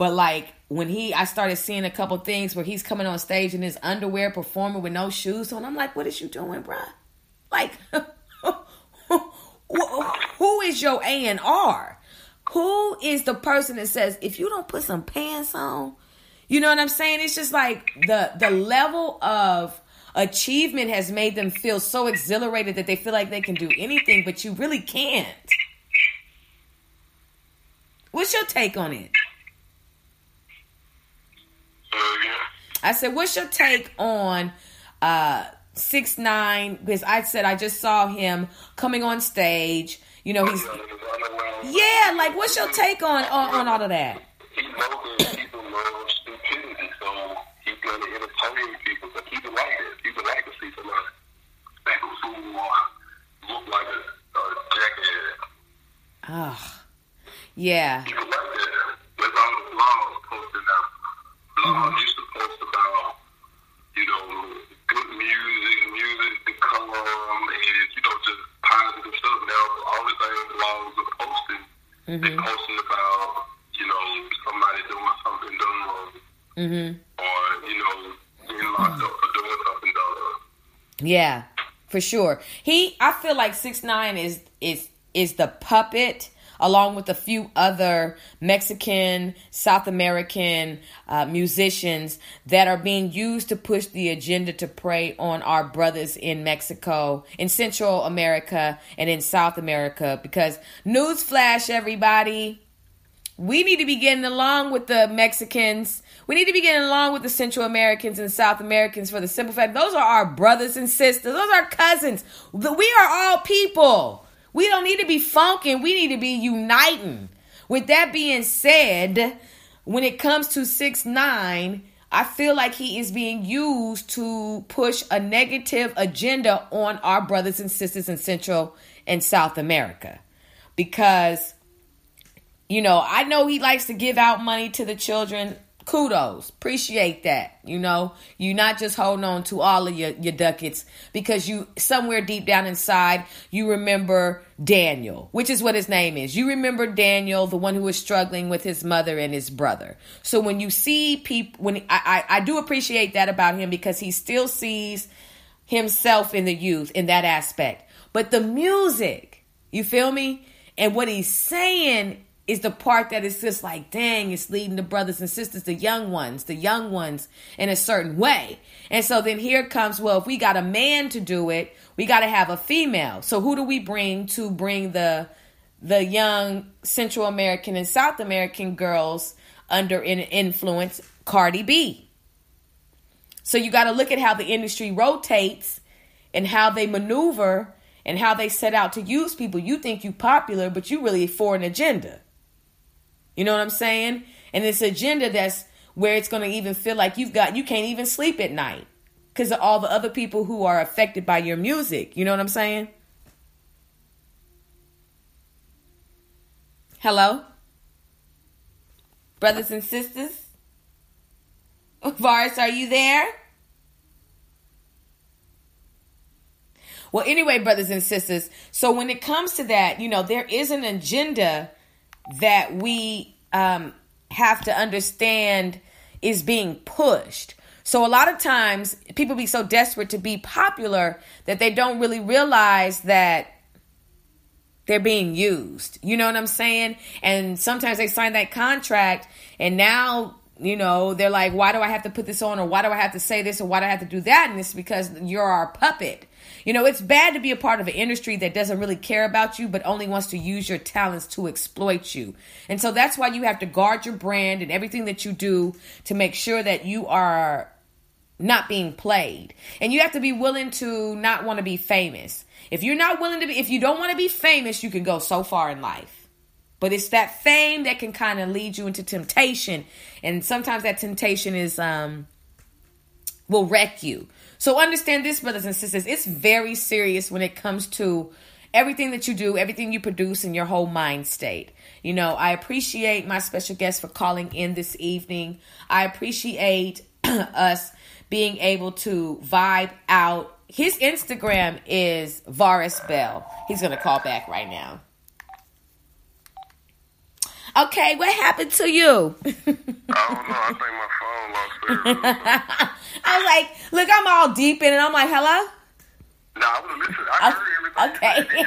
But like when he, I started seeing a couple things where he's coming on stage in his underwear performing with no shoes on. I'm like, what is you doing, bruh? Like, who is your A and R? Who is the person that says if you don't put some pants on, you know what I'm saying? It's just like the the level of achievement has made them feel so exhilarated that they feel like they can do anything, but you really can't. What's your take on it? I said, what's your take on uh six nine? Because I said I just saw him coming on stage. You know, he's yeah. Like, what's your take on on, on all of that? He knows people love stupidity, so he's gonna entertain people. But people like that. People like to see somebody a look like a, a jackass. Oh, yeah. People like that. There's all the blogs posting now. Blogs used to post about, you know, good music, music to come, and you know, just positive stuff. Now all the things blogs are posting, they're posting about, you know, somebody doing something done wrong, Mm-hmm. or you know, being locked up for doing something done wrong. Yeah, for sure. He, I feel like six nine is is is the puppet, along with a few other Mexican, South American uh, musicians that are being used to push the agenda to prey on our brothers in Mexico, in Central America, and in South America. Because newsflash, everybody. We need to be getting along with the Mexicans. We need to be getting along with the Central Americans and South Americans for the simple fact those are our brothers and sisters. Those are cousins. We are all people. We don't need to be funking. We need to be uniting. With that being said, when it comes to six nine, I feel like he is being used to push a negative agenda on our brothers and sisters in Central and South America. Because, you know, I know he likes to give out money to the children kudos. Appreciate that. You know you're not just holding on to all of your, your ducats because you somewhere deep down inside you remember daniel which is what his name is. You remember daniel the one who was struggling with his mother and his brother. So when you see people when I, I, I do appreciate that about him because he still sees himself in the youth in that aspect. But the music you feel me? And what he's saying is the part that is just like, dang, it's leading the brothers and sisters, the young ones, the young ones in a certain way. And so then here comes, well, if we got a man to do it, we got to have a female. So who do we bring to bring the the young Central American and South American girls under an influence? Cardi B. So you got to look at how the industry rotates and how they maneuver and how they set out to use people. You think you popular, but you really for an agenda. You know what I'm saying? And this agenda that's where it's going to even feel like you've got you can't even sleep at night because of all the other people who are affected by your music. You know what I'm saying? Hello? Brothers and sisters? Varus, are you there? Well, anyway, brothers and sisters, so when it comes to that, you know, there is an agenda that we um, have to understand is being pushed. So a lot of times people be so desperate to be popular that they don't really realize that they're being used. You know what I'm saying? And sometimes they sign that contract and now, you know, they're like, why do I have to put this on or why do I have to say this or why do I have to do that? And it's because you're our puppet. You know, it's bad to be a part of an industry that doesn't really care about you, but only wants to use your talents to exploit you. And so that's why you have to guard your brand and everything that you do to make sure that you are not being played. And you have to be willing to not want to be famous. If you're not willing to be, if you don't want to be famous, you can go so far in life. But it's that fame that can kind of lead you into temptation. And sometimes that temptation is, um, will wreck you. So understand this, brothers and sisters, it's very serious when it comes to everything that you do, everything you produce, and your whole mind state. You know, I appreciate my special guest for calling in this evening. I appreciate us being able to vibe out. His Instagram is Varus Bell. He's going to call back right now. Okay, what happened to you? I don't know. I think my phone lost service. I was like, look, I'm all deep in it. I'm like, hello? No, I was listening. I heard everything. Okay. You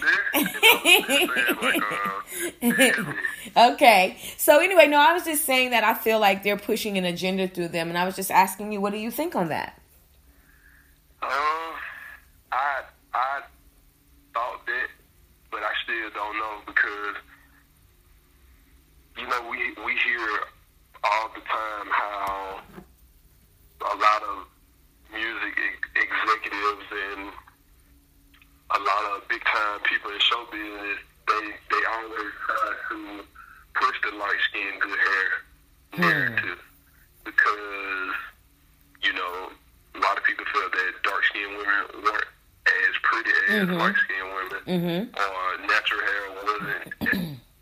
said. Are you there? Like, uh, okay. So anyway, no, I was just saying that I feel like they're pushing an agenda through them, and I was just asking you, what do you think on that? Um, I I thought that, but I still don't know because you know we we hear all the time how a lot of music ex- executives and a lot of big time people in show business they they always try to push the light skin good hair narrative because you know a lot of people feel that dark skinned women weren't as pretty as Mhm. light skinned women Mm-hmm. or natural hair wasn't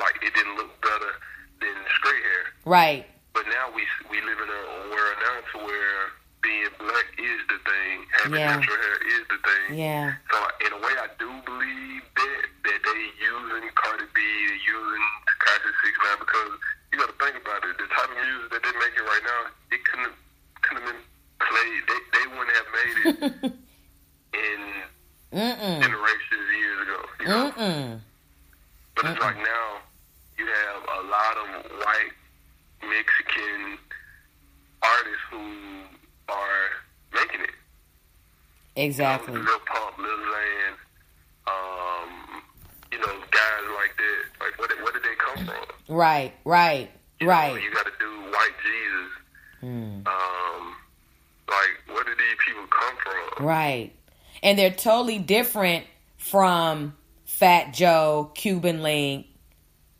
like it didn't look better than straight hair Right. but now we we live in a world now to where being black is the thing, having Yeah. natural hair is the thing. Yeah. So in a way, I do believe that that they using Cardi B, they using Tekashi Six Nine because you got to think about it. The type of music that they're making right now, it couldn't couldn't have been played. They they wouldn't have made it in Mm-mm. generations years ago. You know? Mm-mm. But it's like now you have a lot of white Mexican artists who are making it. Exactly. Lil Pump, Lil Xan, um, you know, guys like that. Like, where did, where did they come from? Right. Right. You know, Right. you got to do White Jesus. Mm. Um, like, where did these people come from? Right. And they're totally different from Fat Joe, Cuban Link,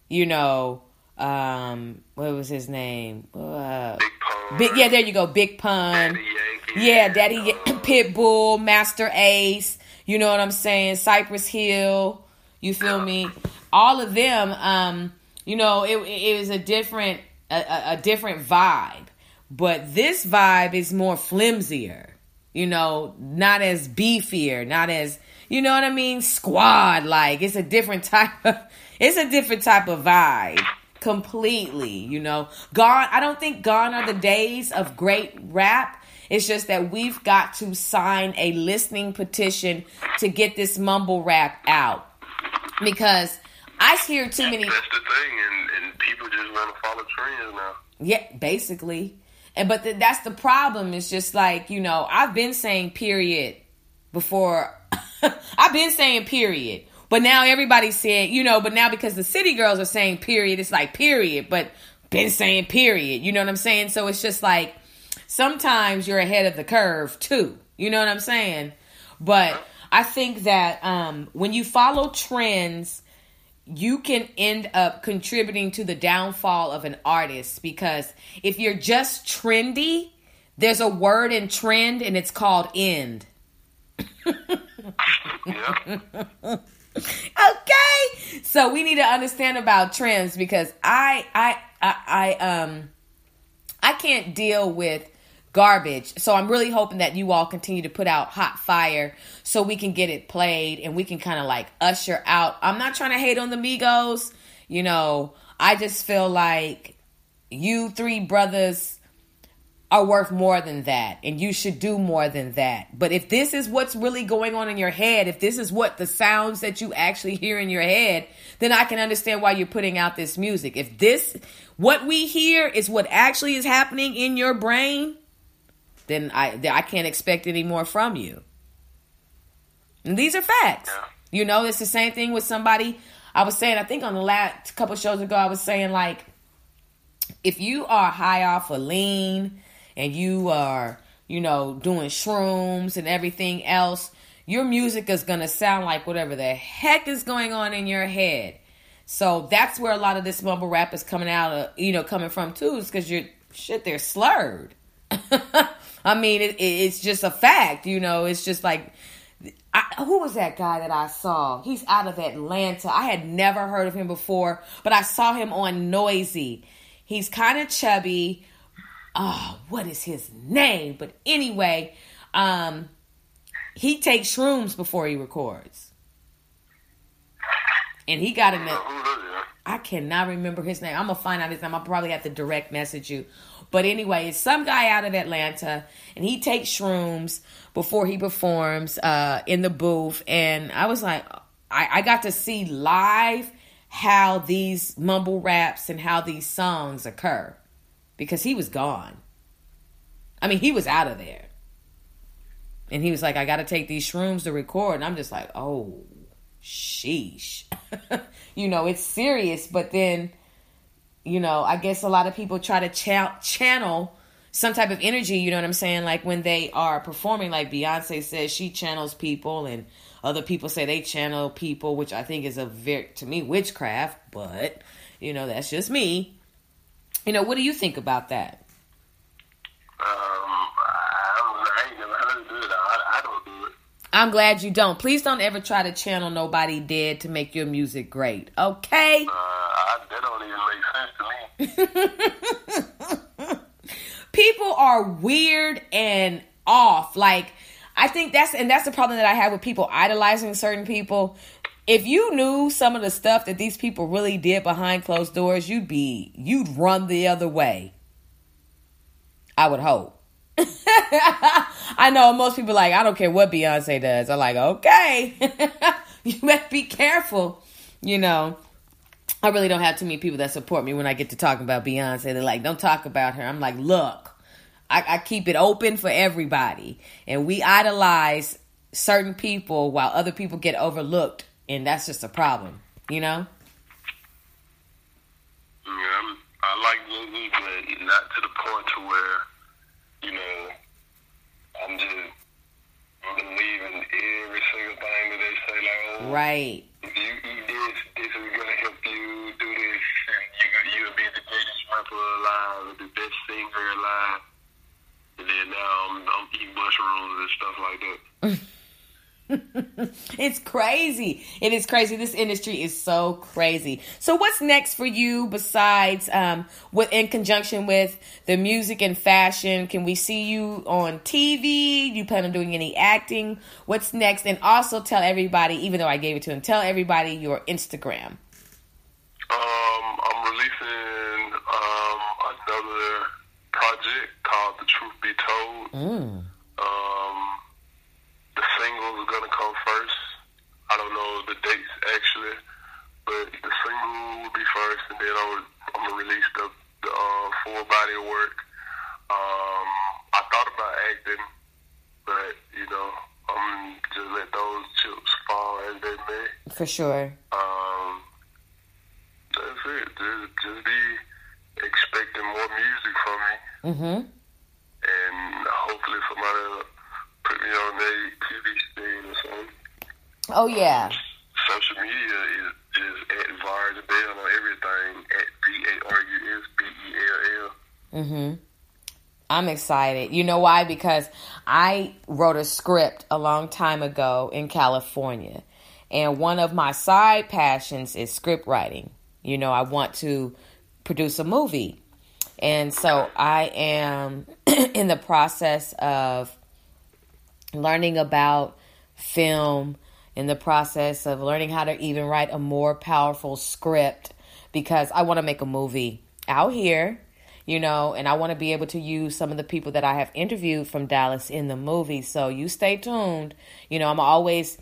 you know, um, what was his name? Uh, Big Pun. Big, yeah, there you go, Big Pun. Daddy Yankee. Yeah, Daddy Pitbull, Masta Ace, you know what I'm saying? Cypress Hill, you feel me? All of them, um, you know, it, it was a different a, a, a different vibe. But this vibe is more flimsier, you know, not as beefier, not as you know what I mean, squad like. It's a different type of it's a different type of vibe completely, you know. Gone I don't think gone are the days of great rap. It's just that we've got to sign a listening petition to get this mumble rap out. Because I hear too many That's the thing, and, and people just want to follow trends now. yeah, basically. And but th- that's the problem. It's just like you know, I've been saying period before. I've been saying period, but now everybody's saying you know. But now because the city girls are saying period, it's like period. But been saying period. You know what I'm saying? So it's just like sometimes you're ahead of the curve too. You know what I'm saying? But I think that um, when you follow trends you can end up contributing to the downfall of an artist because if you're just trendy, there's a word in trend and it's called end. Yeah. Okay? So we need to understand about trends because I I I, I um I can't deal with garbage. So I'm really hoping that you all continue to put out hot fire so we can get it played and we can kind of like usher out. I'm not trying to hate on the Migos. You know, I just feel like you three brothers are worth more than that and you should do more than that. But if this is what's really going on in your head, if this is what the sounds that you actually hear in your head, then I can understand why you're putting out this music. If this what we hear is what actually is happening in your brain, then I I can't expect any more from you. And these are facts. You know, it's the same thing with somebody. I was saying, I think on the last couple shows ago, I was saying like, if you are high off of lean and you are, you know, doing shrooms and everything else, your music is gonna sound like whatever the heck is going on in your head. So that's where a lot of this mumble rap is coming out of, you know, coming from too, is because you're shit, they're slurred. I mean, it, it, it's just a fact, you know. It's just like, I, who was that guy that I saw? He's out of Atlanta. I had never heard of him before, but I saw him on Noisey. He's kind of chubby. Oh, what is his name? But anyway, um, he takes shrooms before he records, and he got him. I cannot remember his name. I'm gonna find out his name. I'll probably have to direct message you. But anyway, it's some guy out of Atlanta, and he takes shrooms before he performs uh, in the booth. And I was like, I, I got to see live how these mumble raps and how these songs occur because he was gone. I mean, he was out of there. And he was like, I got to take these shrooms to record. And I'm just like, oh, sheesh. you know, it's serious, but then, you know, I guess a lot of people try to cha- channel some type of energy, you know what I'm saying? Like when they are performing, like Beyonce says she channels people, and other people say they channel people, which I think is a very, to me, witchcraft, but, you know, that's just me. You know, what do you think about that? Um, I don't. I never heard of it. I, I don't do it. I'm glad you don't. Please don't ever try to channel nobody dead to make your music great, okay? Uh, I, that don't even make sense to me. people are weird and off. Like I think that's and that's the problem that I have with people idolizing certain people. If you knew some of the stuff that these people really did behind closed doors, you'd be you'd run the other way. I would hope. I know most people like I don't care what Beyonce does. I'm like, okay, you better be careful. You know, I really don't have too many people that support me when I get to talking about Beyonce. They're like, don't talk about her. I'm like, look, I, I keep it open for everybody, and we idolize certain people while other people get overlooked, and that's just a problem. You know. Yeah, I'm, I like movies, but not to the point to where, you know, I'm just believe in every single thing that they say. Like, oh, Right. if you eat this, this is gonna help you do this. And you you'll be the greatest rapper alive, or the best singer alive. And then now I'm, I'm eating mushrooms and stuff like that. It's crazy. It is crazy. This industry is so crazy. So, what's next for you besides, um, with in conjunction with the music and fashion? Can we see you on TV? You plan on doing any acting? What's next? And also tell everybody, even though I gave it to him, tell everybody your Instagram. Um, I'm releasing um, another project called The Truth Be Told. Mm. Um, the single is gonna come first. I don't know the dates actually, but the single will be first, and then I'm, I'm gonna release the, the uh, full body of work. Um, I thought about acting, but you know, I'm just let those chips fall as they may. For sure. Um, that's it. Just, just be expecting more music from me, Mm-hmm. and hopefully somebody put me on their TV screen or something. Oh, yeah. Social media is, is at Varus Bell on everything at V A R U S B E L L. Mm-hmm. I'm excited. You know why? Because I wrote a script a long time ago in California. And one of my side passions is script writing. You know, I want to produce a movie. And so I am in the process of learning about film, in the process of learning how to even write a more powerful script because I want to make a movie out here, you know, and I want to be able to use some of the people that I have interviewed from Dallas in the movie. So you stay tuned. You know, I'm always,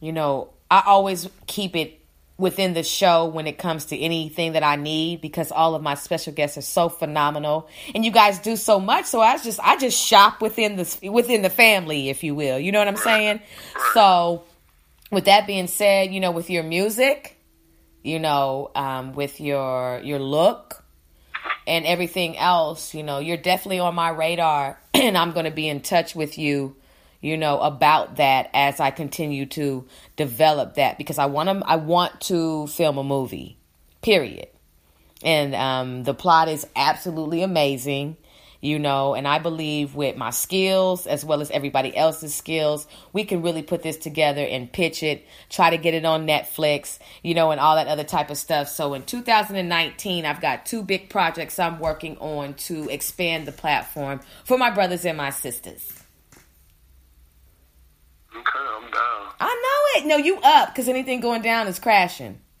you know, I always keep it within the show when it comes to anything that I need because all of my special guests are so phenomenal. And you guys do so much. So I just I just shop within the within the family if you will. You know what I'm saying? So with that being said you know with your music you know um, with your your look and everything else you know you're definitely on my radar and I'm going to be in touch with you you know about that as I continue to develop that because I want to I want to film a movie period. And um, the plot is absolutely amazing you know and I believe with my skills as well as everybody else's skills we can really put this together and pitch it try to get it on Netflix you know and all that other type of stuff. So in 2019 I've got two big projects I'm working on to expand the platform for my brothers and my sisters Okay, I'm down. I know it. No, you up because anything going down is crashing.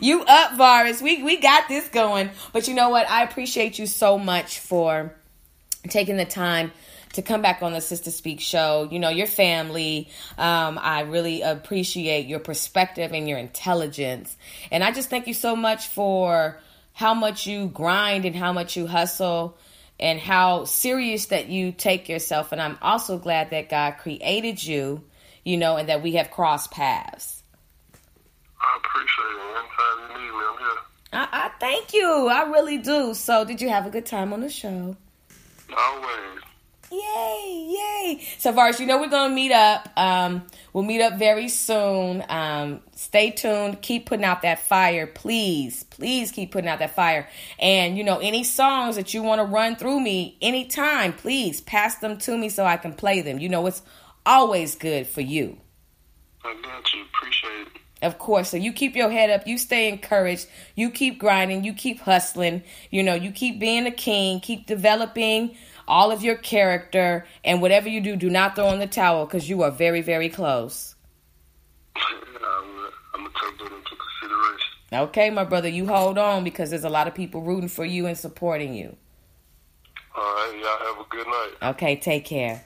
you up, Varus. We we got this going. But you know what? I appreciate you so much for taking the time to come back on the Sister Speak show. You know, your family. Um, I really appreciate your perspective and your intelligence. And I just thank you so much for how much you grind and how much you hustle and how serious that you take yourself. And I'm also glad that God created you, you know, and that we have crossed paths. I appreciate it. Anytime you need me, I'm here. I, I thank you. I really do. So, did you have a good time on the show? Always. Yay, yay. So, Varus, you know we're going to meet up. Um, we'll meet up very soon. Um, stay tuned. Keep putting out that fire, please. Please keep putting out that fire. And, you know, any songs that you want to run through me anytime, please pass them to me so I can play them. You know, it's always good for you. I got you. Appreciate it. Of course. So you keep your head up. You stay encouraged. You keep grinding. You keep hustling. You know, you keep being a king. Keep developing all of your character. And whatever you do, do not throw in the towel because you are very, very close. I'm, I'm going to take that into consideration. Okay, my brother, you hold on because there's a lot of people rooting for you and supporting you. All right, y'all have a good night. Okay, take care.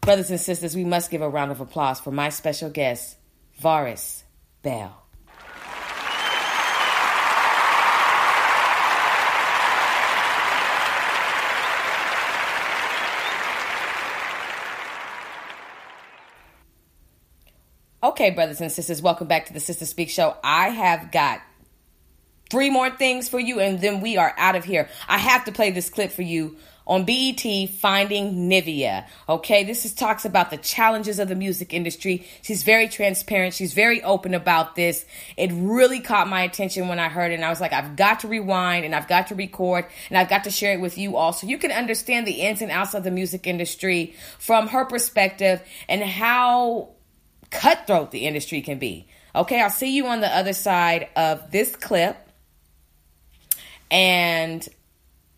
Brothers and sisters, we must give a round of applause for my special guest, Varus Bell. Okay, brothers and sisters, welcome back to the Sister Speak Show. I have got three more things for you, and then we are out of here. I have to play this clip for you on BET Finding Nivea. Okay, this is talks about the challenges of the music industry. She's very transparent. She's very open about this. It really caught my attention when I heard it, and I was like, I've got to rewind and I've got to record and I've got to share it with you all so you can understand the ins and outs of the music industry from her perspective and how cutthroat the industry can be. Okay, I'll see you on the other side of this clip. And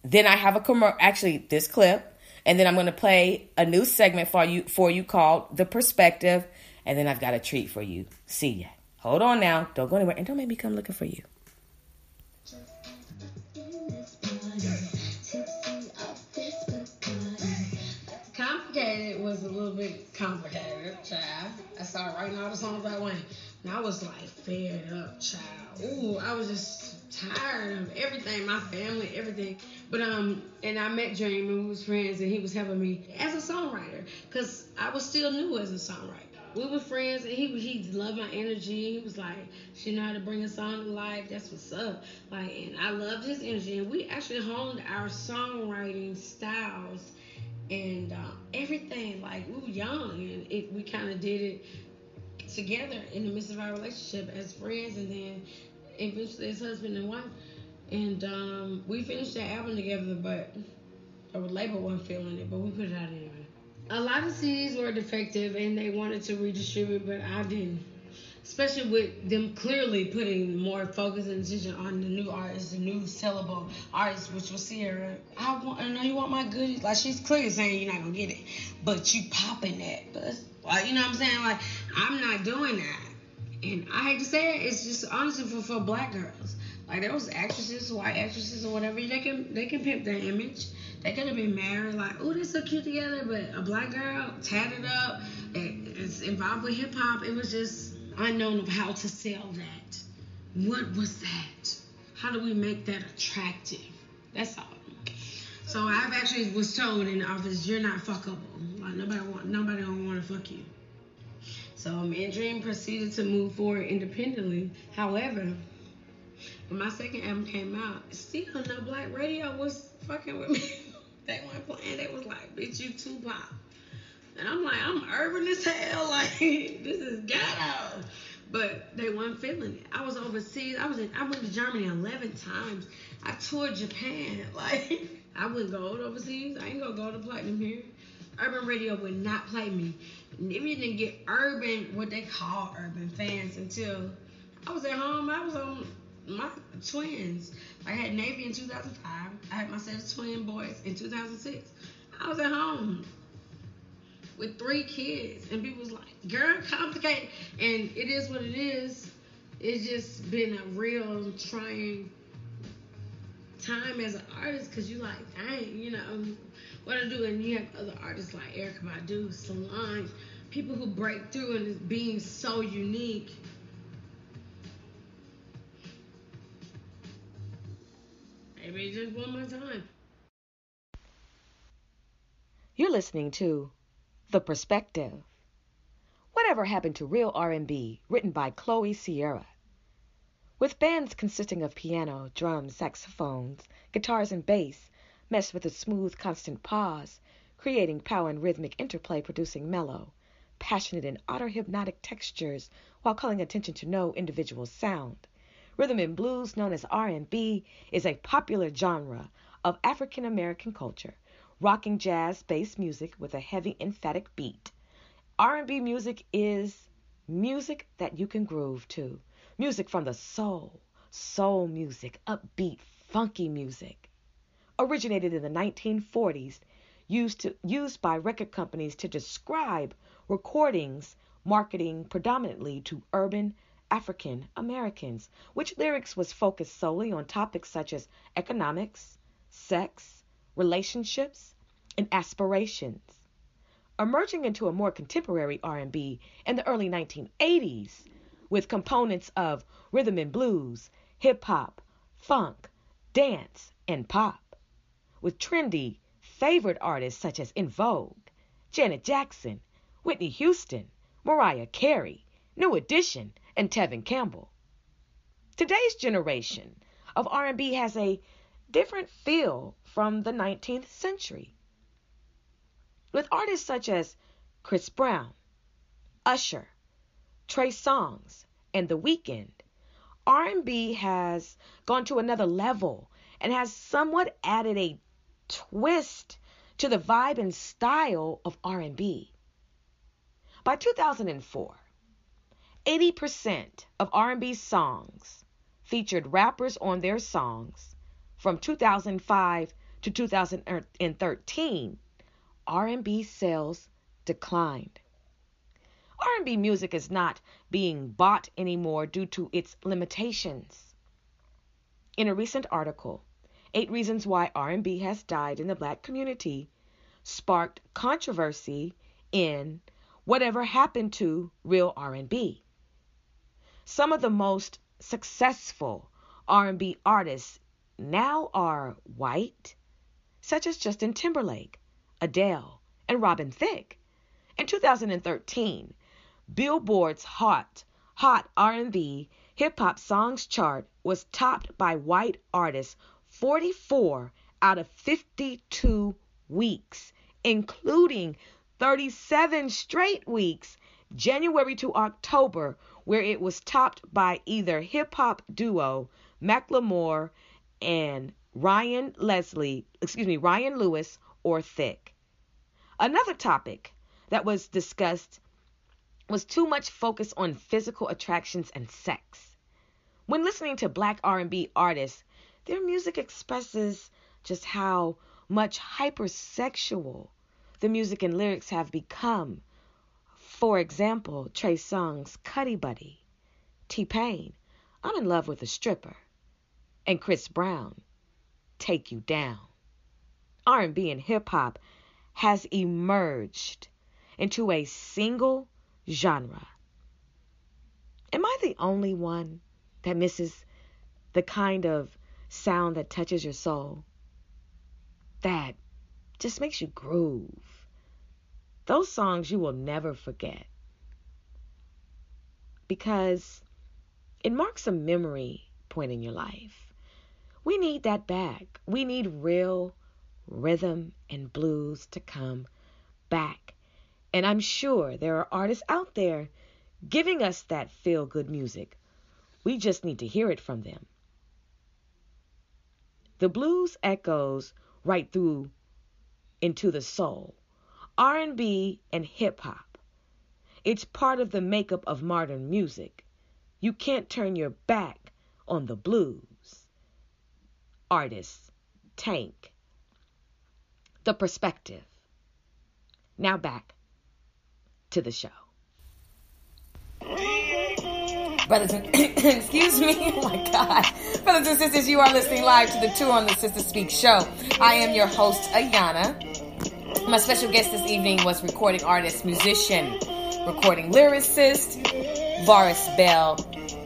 then I have a commercial, actually, this clip. And then I'm going to play a new segment for you for you called The Perspective. And then I've got a treat for you. See ya. Hold on now. Don't go anywhere. And don't make me come looking for you. Complicated was a little bit complicated, child. I started writing all the songs about Wayne. And I was like fed up, child. Ooh, I was just tired of everything, my family, everything. But um, and I met Dream and we was friends, and he was helping me as a songwriter, cause I was still new as a songwriter. We were friends, and he he loved my energy. He was like, she know how to bring a song to life. That's what's up. Like, and I loved his energy, and we actually honed our songwriting styles and um, everything. Like we were young, and it, we kind of did it together in the midst of our relationship as friends, and then eventually as husband and wife. And um, we finished that album together, but our label wasn't feeling it, but we put it out anyway. A lot of CDs were defective, and they wanted to redistribute, but I didn't. Especially with them clearly putting more focus and attention on the new artist, the new sellable artist, which was Ciara. I want, I know you want my goodies. Like she's clearly saying you're not gonna get it, but you popping that. But like, you know what I'm saying? Like I'm not doing that. And I hate to say it, it's just honestly for, for black girls. Like those actresses, white actresses or whatever, they can they can pimp their image. They could have been married, like, oh, they're so cute together, but a black girl tatted up, it's involved with hip hop. It was just unknown of how to sell that. What was that? How do we make that attractive? That's all. So I've actually was told in the office, you're not fuckable. Like nobody want nobody don't want to fuck you. So me and Dream proceeded to move forward independently. However, when my second album came out, still no black radio was fucking with me. they weren't playing. They was like, bitch, you pop. And I'm like, I'm urban as hell. Like, this is ghetto. But they weren't feeling it. I was overseas. I was in, I went to Germany 11 times. I toured Japan. Like, I wouldn't go overseas. I ain't gonna go to platinum here. Urban radio would not play me. Maybe didn't get urban, what they call urban fans until I was at home. I was on my twins. I had Navii in 2005. I had my set of twin boys in 2006. I was at home with three kids, and people was like, "Girl, complicated," and it is what it is. It's just been a real trying time as an artist because you like, dang, you know um, what I do, and you have other artists like Erykah Badu, Solange, people who break through and being so unique. Maybe just one more time. You're listening to The Perspective. Whatever happened to real R&B, written by Chloe Sierra? With bands consisting of piano, drums, saxophones, guitars, and bass, meshed with a smooth, constant pause, creating power and rhythmic interplay, producing mellow, passionate, and utter hypnotic textures while calling attention to no individual sound. Rhythm and blues, known as R&B, is a popular genre of African American culture, rocking jazz-based music with a heavy, emphatic beat. R&B music is music that you can groove to. Music from the soul, soul music, upbeat, funky music originated in the 1940s, used, to, used by record companies to describe recordings marketing predominantly to urban African Americans, which lyrics was focused solely on topics such as economics, sex, relationships, and aspirations. Emerging into a more contemporary R&B in the early 1980s with components of rhythm and blues, hip hop, funk, dance, and pop with trendy, favorite artists such as En Vogue, Janet Jackson, Whitney Houston, Mariah Carey, New Edition, and Tevin Campbell. Today's generation of R&B has a different feel from the 19th century. With artists such as Chris Brown, Usher, Trey Songz, and The Weeknd, R&B has gone to another level and has somewhat added a twist to the vibe and style of R&B. By 2004, 80% of R&B songs featured rappers on their songs. From 2005 to 2013, R&B sales declined. R&B music is not being bought anymore due to its limitations. In a recent article, 8 Reasons Why R&B Has Died in the Black Community sparked controversy in Whatever Happened to Real R&B. Some of the most successful R&B artists now are white, such as Justin Timberlake, Adele, and Robin Thicke. In 2013, Billboard's Hot Hot R&B Hip Hop Songs chart was topped by white artists 44 out of 52 weeks, including 37 straight weeks, January to October, where it was topped by either hip hop duo Macklemore and Ryan Leslie, excuse me, Ryan Lewis or Thicke. Another topic that was discussed was too much focus on physical attractions and sex. When listening to black R&B artists, their music expresses just how much hypersexual the music and lyrics have become. For example, Trey Songz Cuddy Buddy, T-Pain, I'm in love with a stripper, and Chris Brown, Take You Down. R&B and hip hop has emerged into a single genre. Am I the only one that misses the kind of sound that touches your soul? That just makes you groove. Those songs you will never forget. Because it marks a memory point in your life. We need that back. We need real rhythm and blues to come back and I'm sure there are artists out there giving us that feel good music. We just need to hear it from them. The blues echoes right through into the soul, R&B and hip hop. It's part of the makeup of modern music. You can't turn your back on the blues. Artists, Tank. The perspective. Now back to the show. Brothers and excuse me, oh my God. Brothers and sisters, you are listening live to the Two on the Sister Speak show. I am your host, Ayana. My special guest this evening was recording artist, musician, recording lyricist, Varus Bell.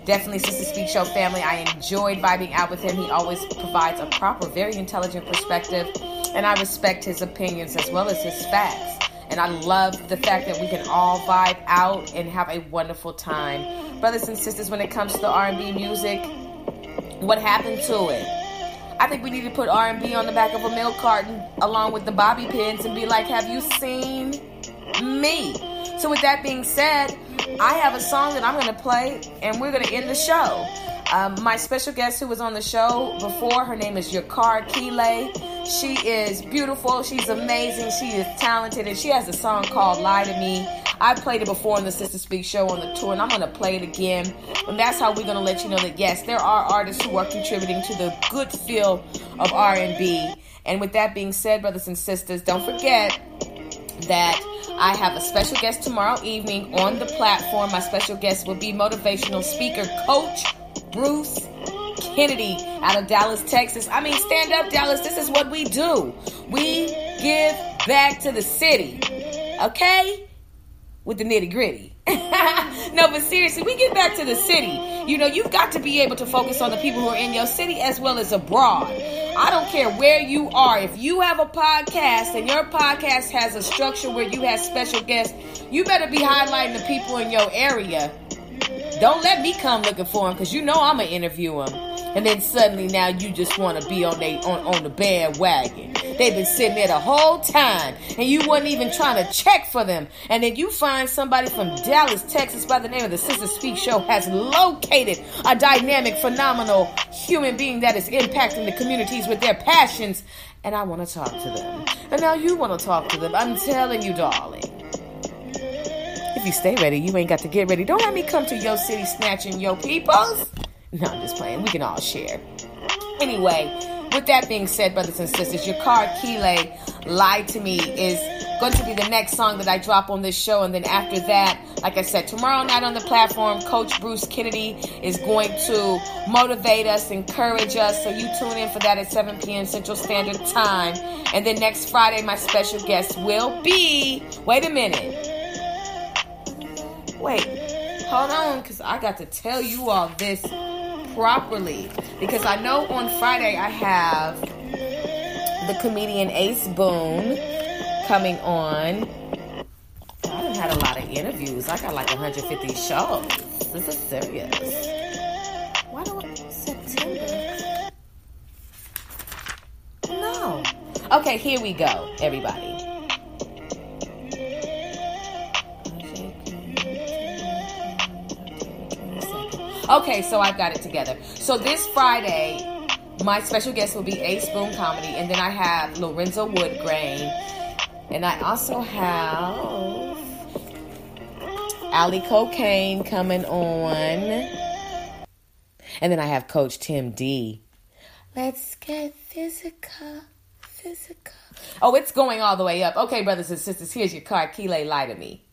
Definitely Sister Speak Show family. I enjoyed vibing out with him. He always provides a proper, very intelligent perspective, and I respect his opinions as well as his facts. And I love the fact that we can all vibe out and have a wonderful time. Brothers and sisters, when it comes to the R&B music, what happened to it? I think we need to put R&B on the back of a milk carton along with the bobby pins and be like, have you seen me? So with that being said, I have a song that I'm going to play and we're going to end the show. Um, my special guest who was on the show before, her name is Yakar Kile. She is beautiful. She's amazing. She is talented. And she has a song called Lie to Me. I played it before on the Sister Speak show on the tour, and I'm going to play it again. And that's how we're going to let you know that, yes, there are artists who are contributing to the good feel of R&B. And with that being said, brothers and sisters, don't forget that I have a special guest tomorrow evening on the platform. My special guest will be motivational speaker, Coach Bruce Kennedy out of Dallas, Texas. I mean, stand up, Dallas. This is what we do. We give back to the city. Okay? With the nitty gritty. no, but seriously, we get back to the city. You know, you've got to be able to focus on the people who are in your city as well as abroad. I don't care where you are. If you have a podcast and your podcast has a structure where you have special guests, you better be highlighting the people in your area. Don't let me come looking for them because you know I'm going to interview them. And then suddenly now you just want to be on they on, on the bandwagon. They've been sitting there the whole time and you wasn't even trying to check for them. And then you find somebody from Dallas, Texas by the name of the Sister Speak Show has located a dynamic, phenomenal human being that is impacting the communities with their passions. And I want to talk to them. And now you want to talk to them. I'm telling you, darling. You stay ready, you ain't got to get ready. Don't let me come to your city snatching your peoples. No, I'm just playing. We can all share. Anyway, with that being said, brothers and sisters, Yakar Kile Lied to Me is going to be the next song that I drop on this show. And then after that, like I said, tomorrow night on the platform, Coach Bruce Kennedy is going to motivate us, encourage us. So you tune in for that at 7 p.m. Central Standard Time. And then next Friday, my special guest will be. Wait a minute. Wait, hold on, because I got to tell you all this properly. Because I know on Friday I have the comedian Ace Boone coming on. I done had a lot of interviews. I got like 150 shows. This is serious. Why do I September? No. Okay, here we go, everybody. Okay, so I've got it together. So this Friday, my special guest will be Ace Boom Comedy, and then I have Lorenzo Woodgrain, and I also have Ali Cocaine coming on, and then I have Coach Tim D. Let's get physical, physical. Oh, it's going all the way up. Okay, brothers and sisters, here's Yakar Kile, lie to me.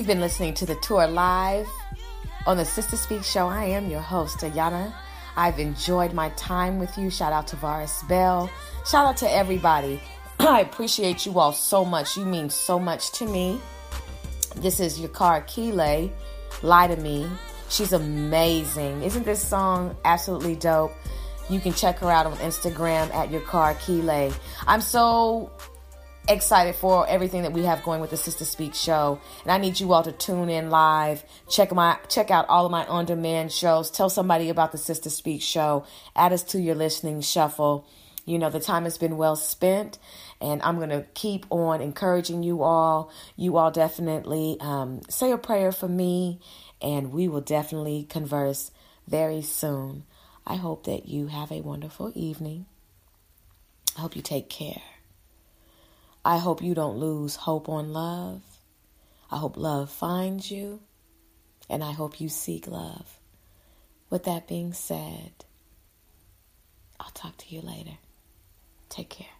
You've been listening to the tour live on the Sister Speak Show. I am your host, Ayana. I've enjoyed my time with you. Shout out to Varus Bell. Shout out to everybody. I appreciate you all so much. You mean so much to me. This is Yakar Kile, Lie to Me. She's amazing. Isn't this song absolutely dope? You can check her out on Instagram at Yakar Kile. I'm so excited for everything that we have going with the Sister Speak show. And I need you all to tune in live. Check my check out all of my on-demand shows. Tell somebody about the Sister Speak show. Add us to your listening shuffle. You know, the time has been well spent, and I'm going to keep on encouraging you all. You all definitely um, say a prayer for me, and we will definitely converse very soon. I hope that you have a wonderful evening. I hope you take care. I hope you don't lose hope on love. I hope love finds you, and I hope you seek love. With that being said, I'll talk to you later. Take care.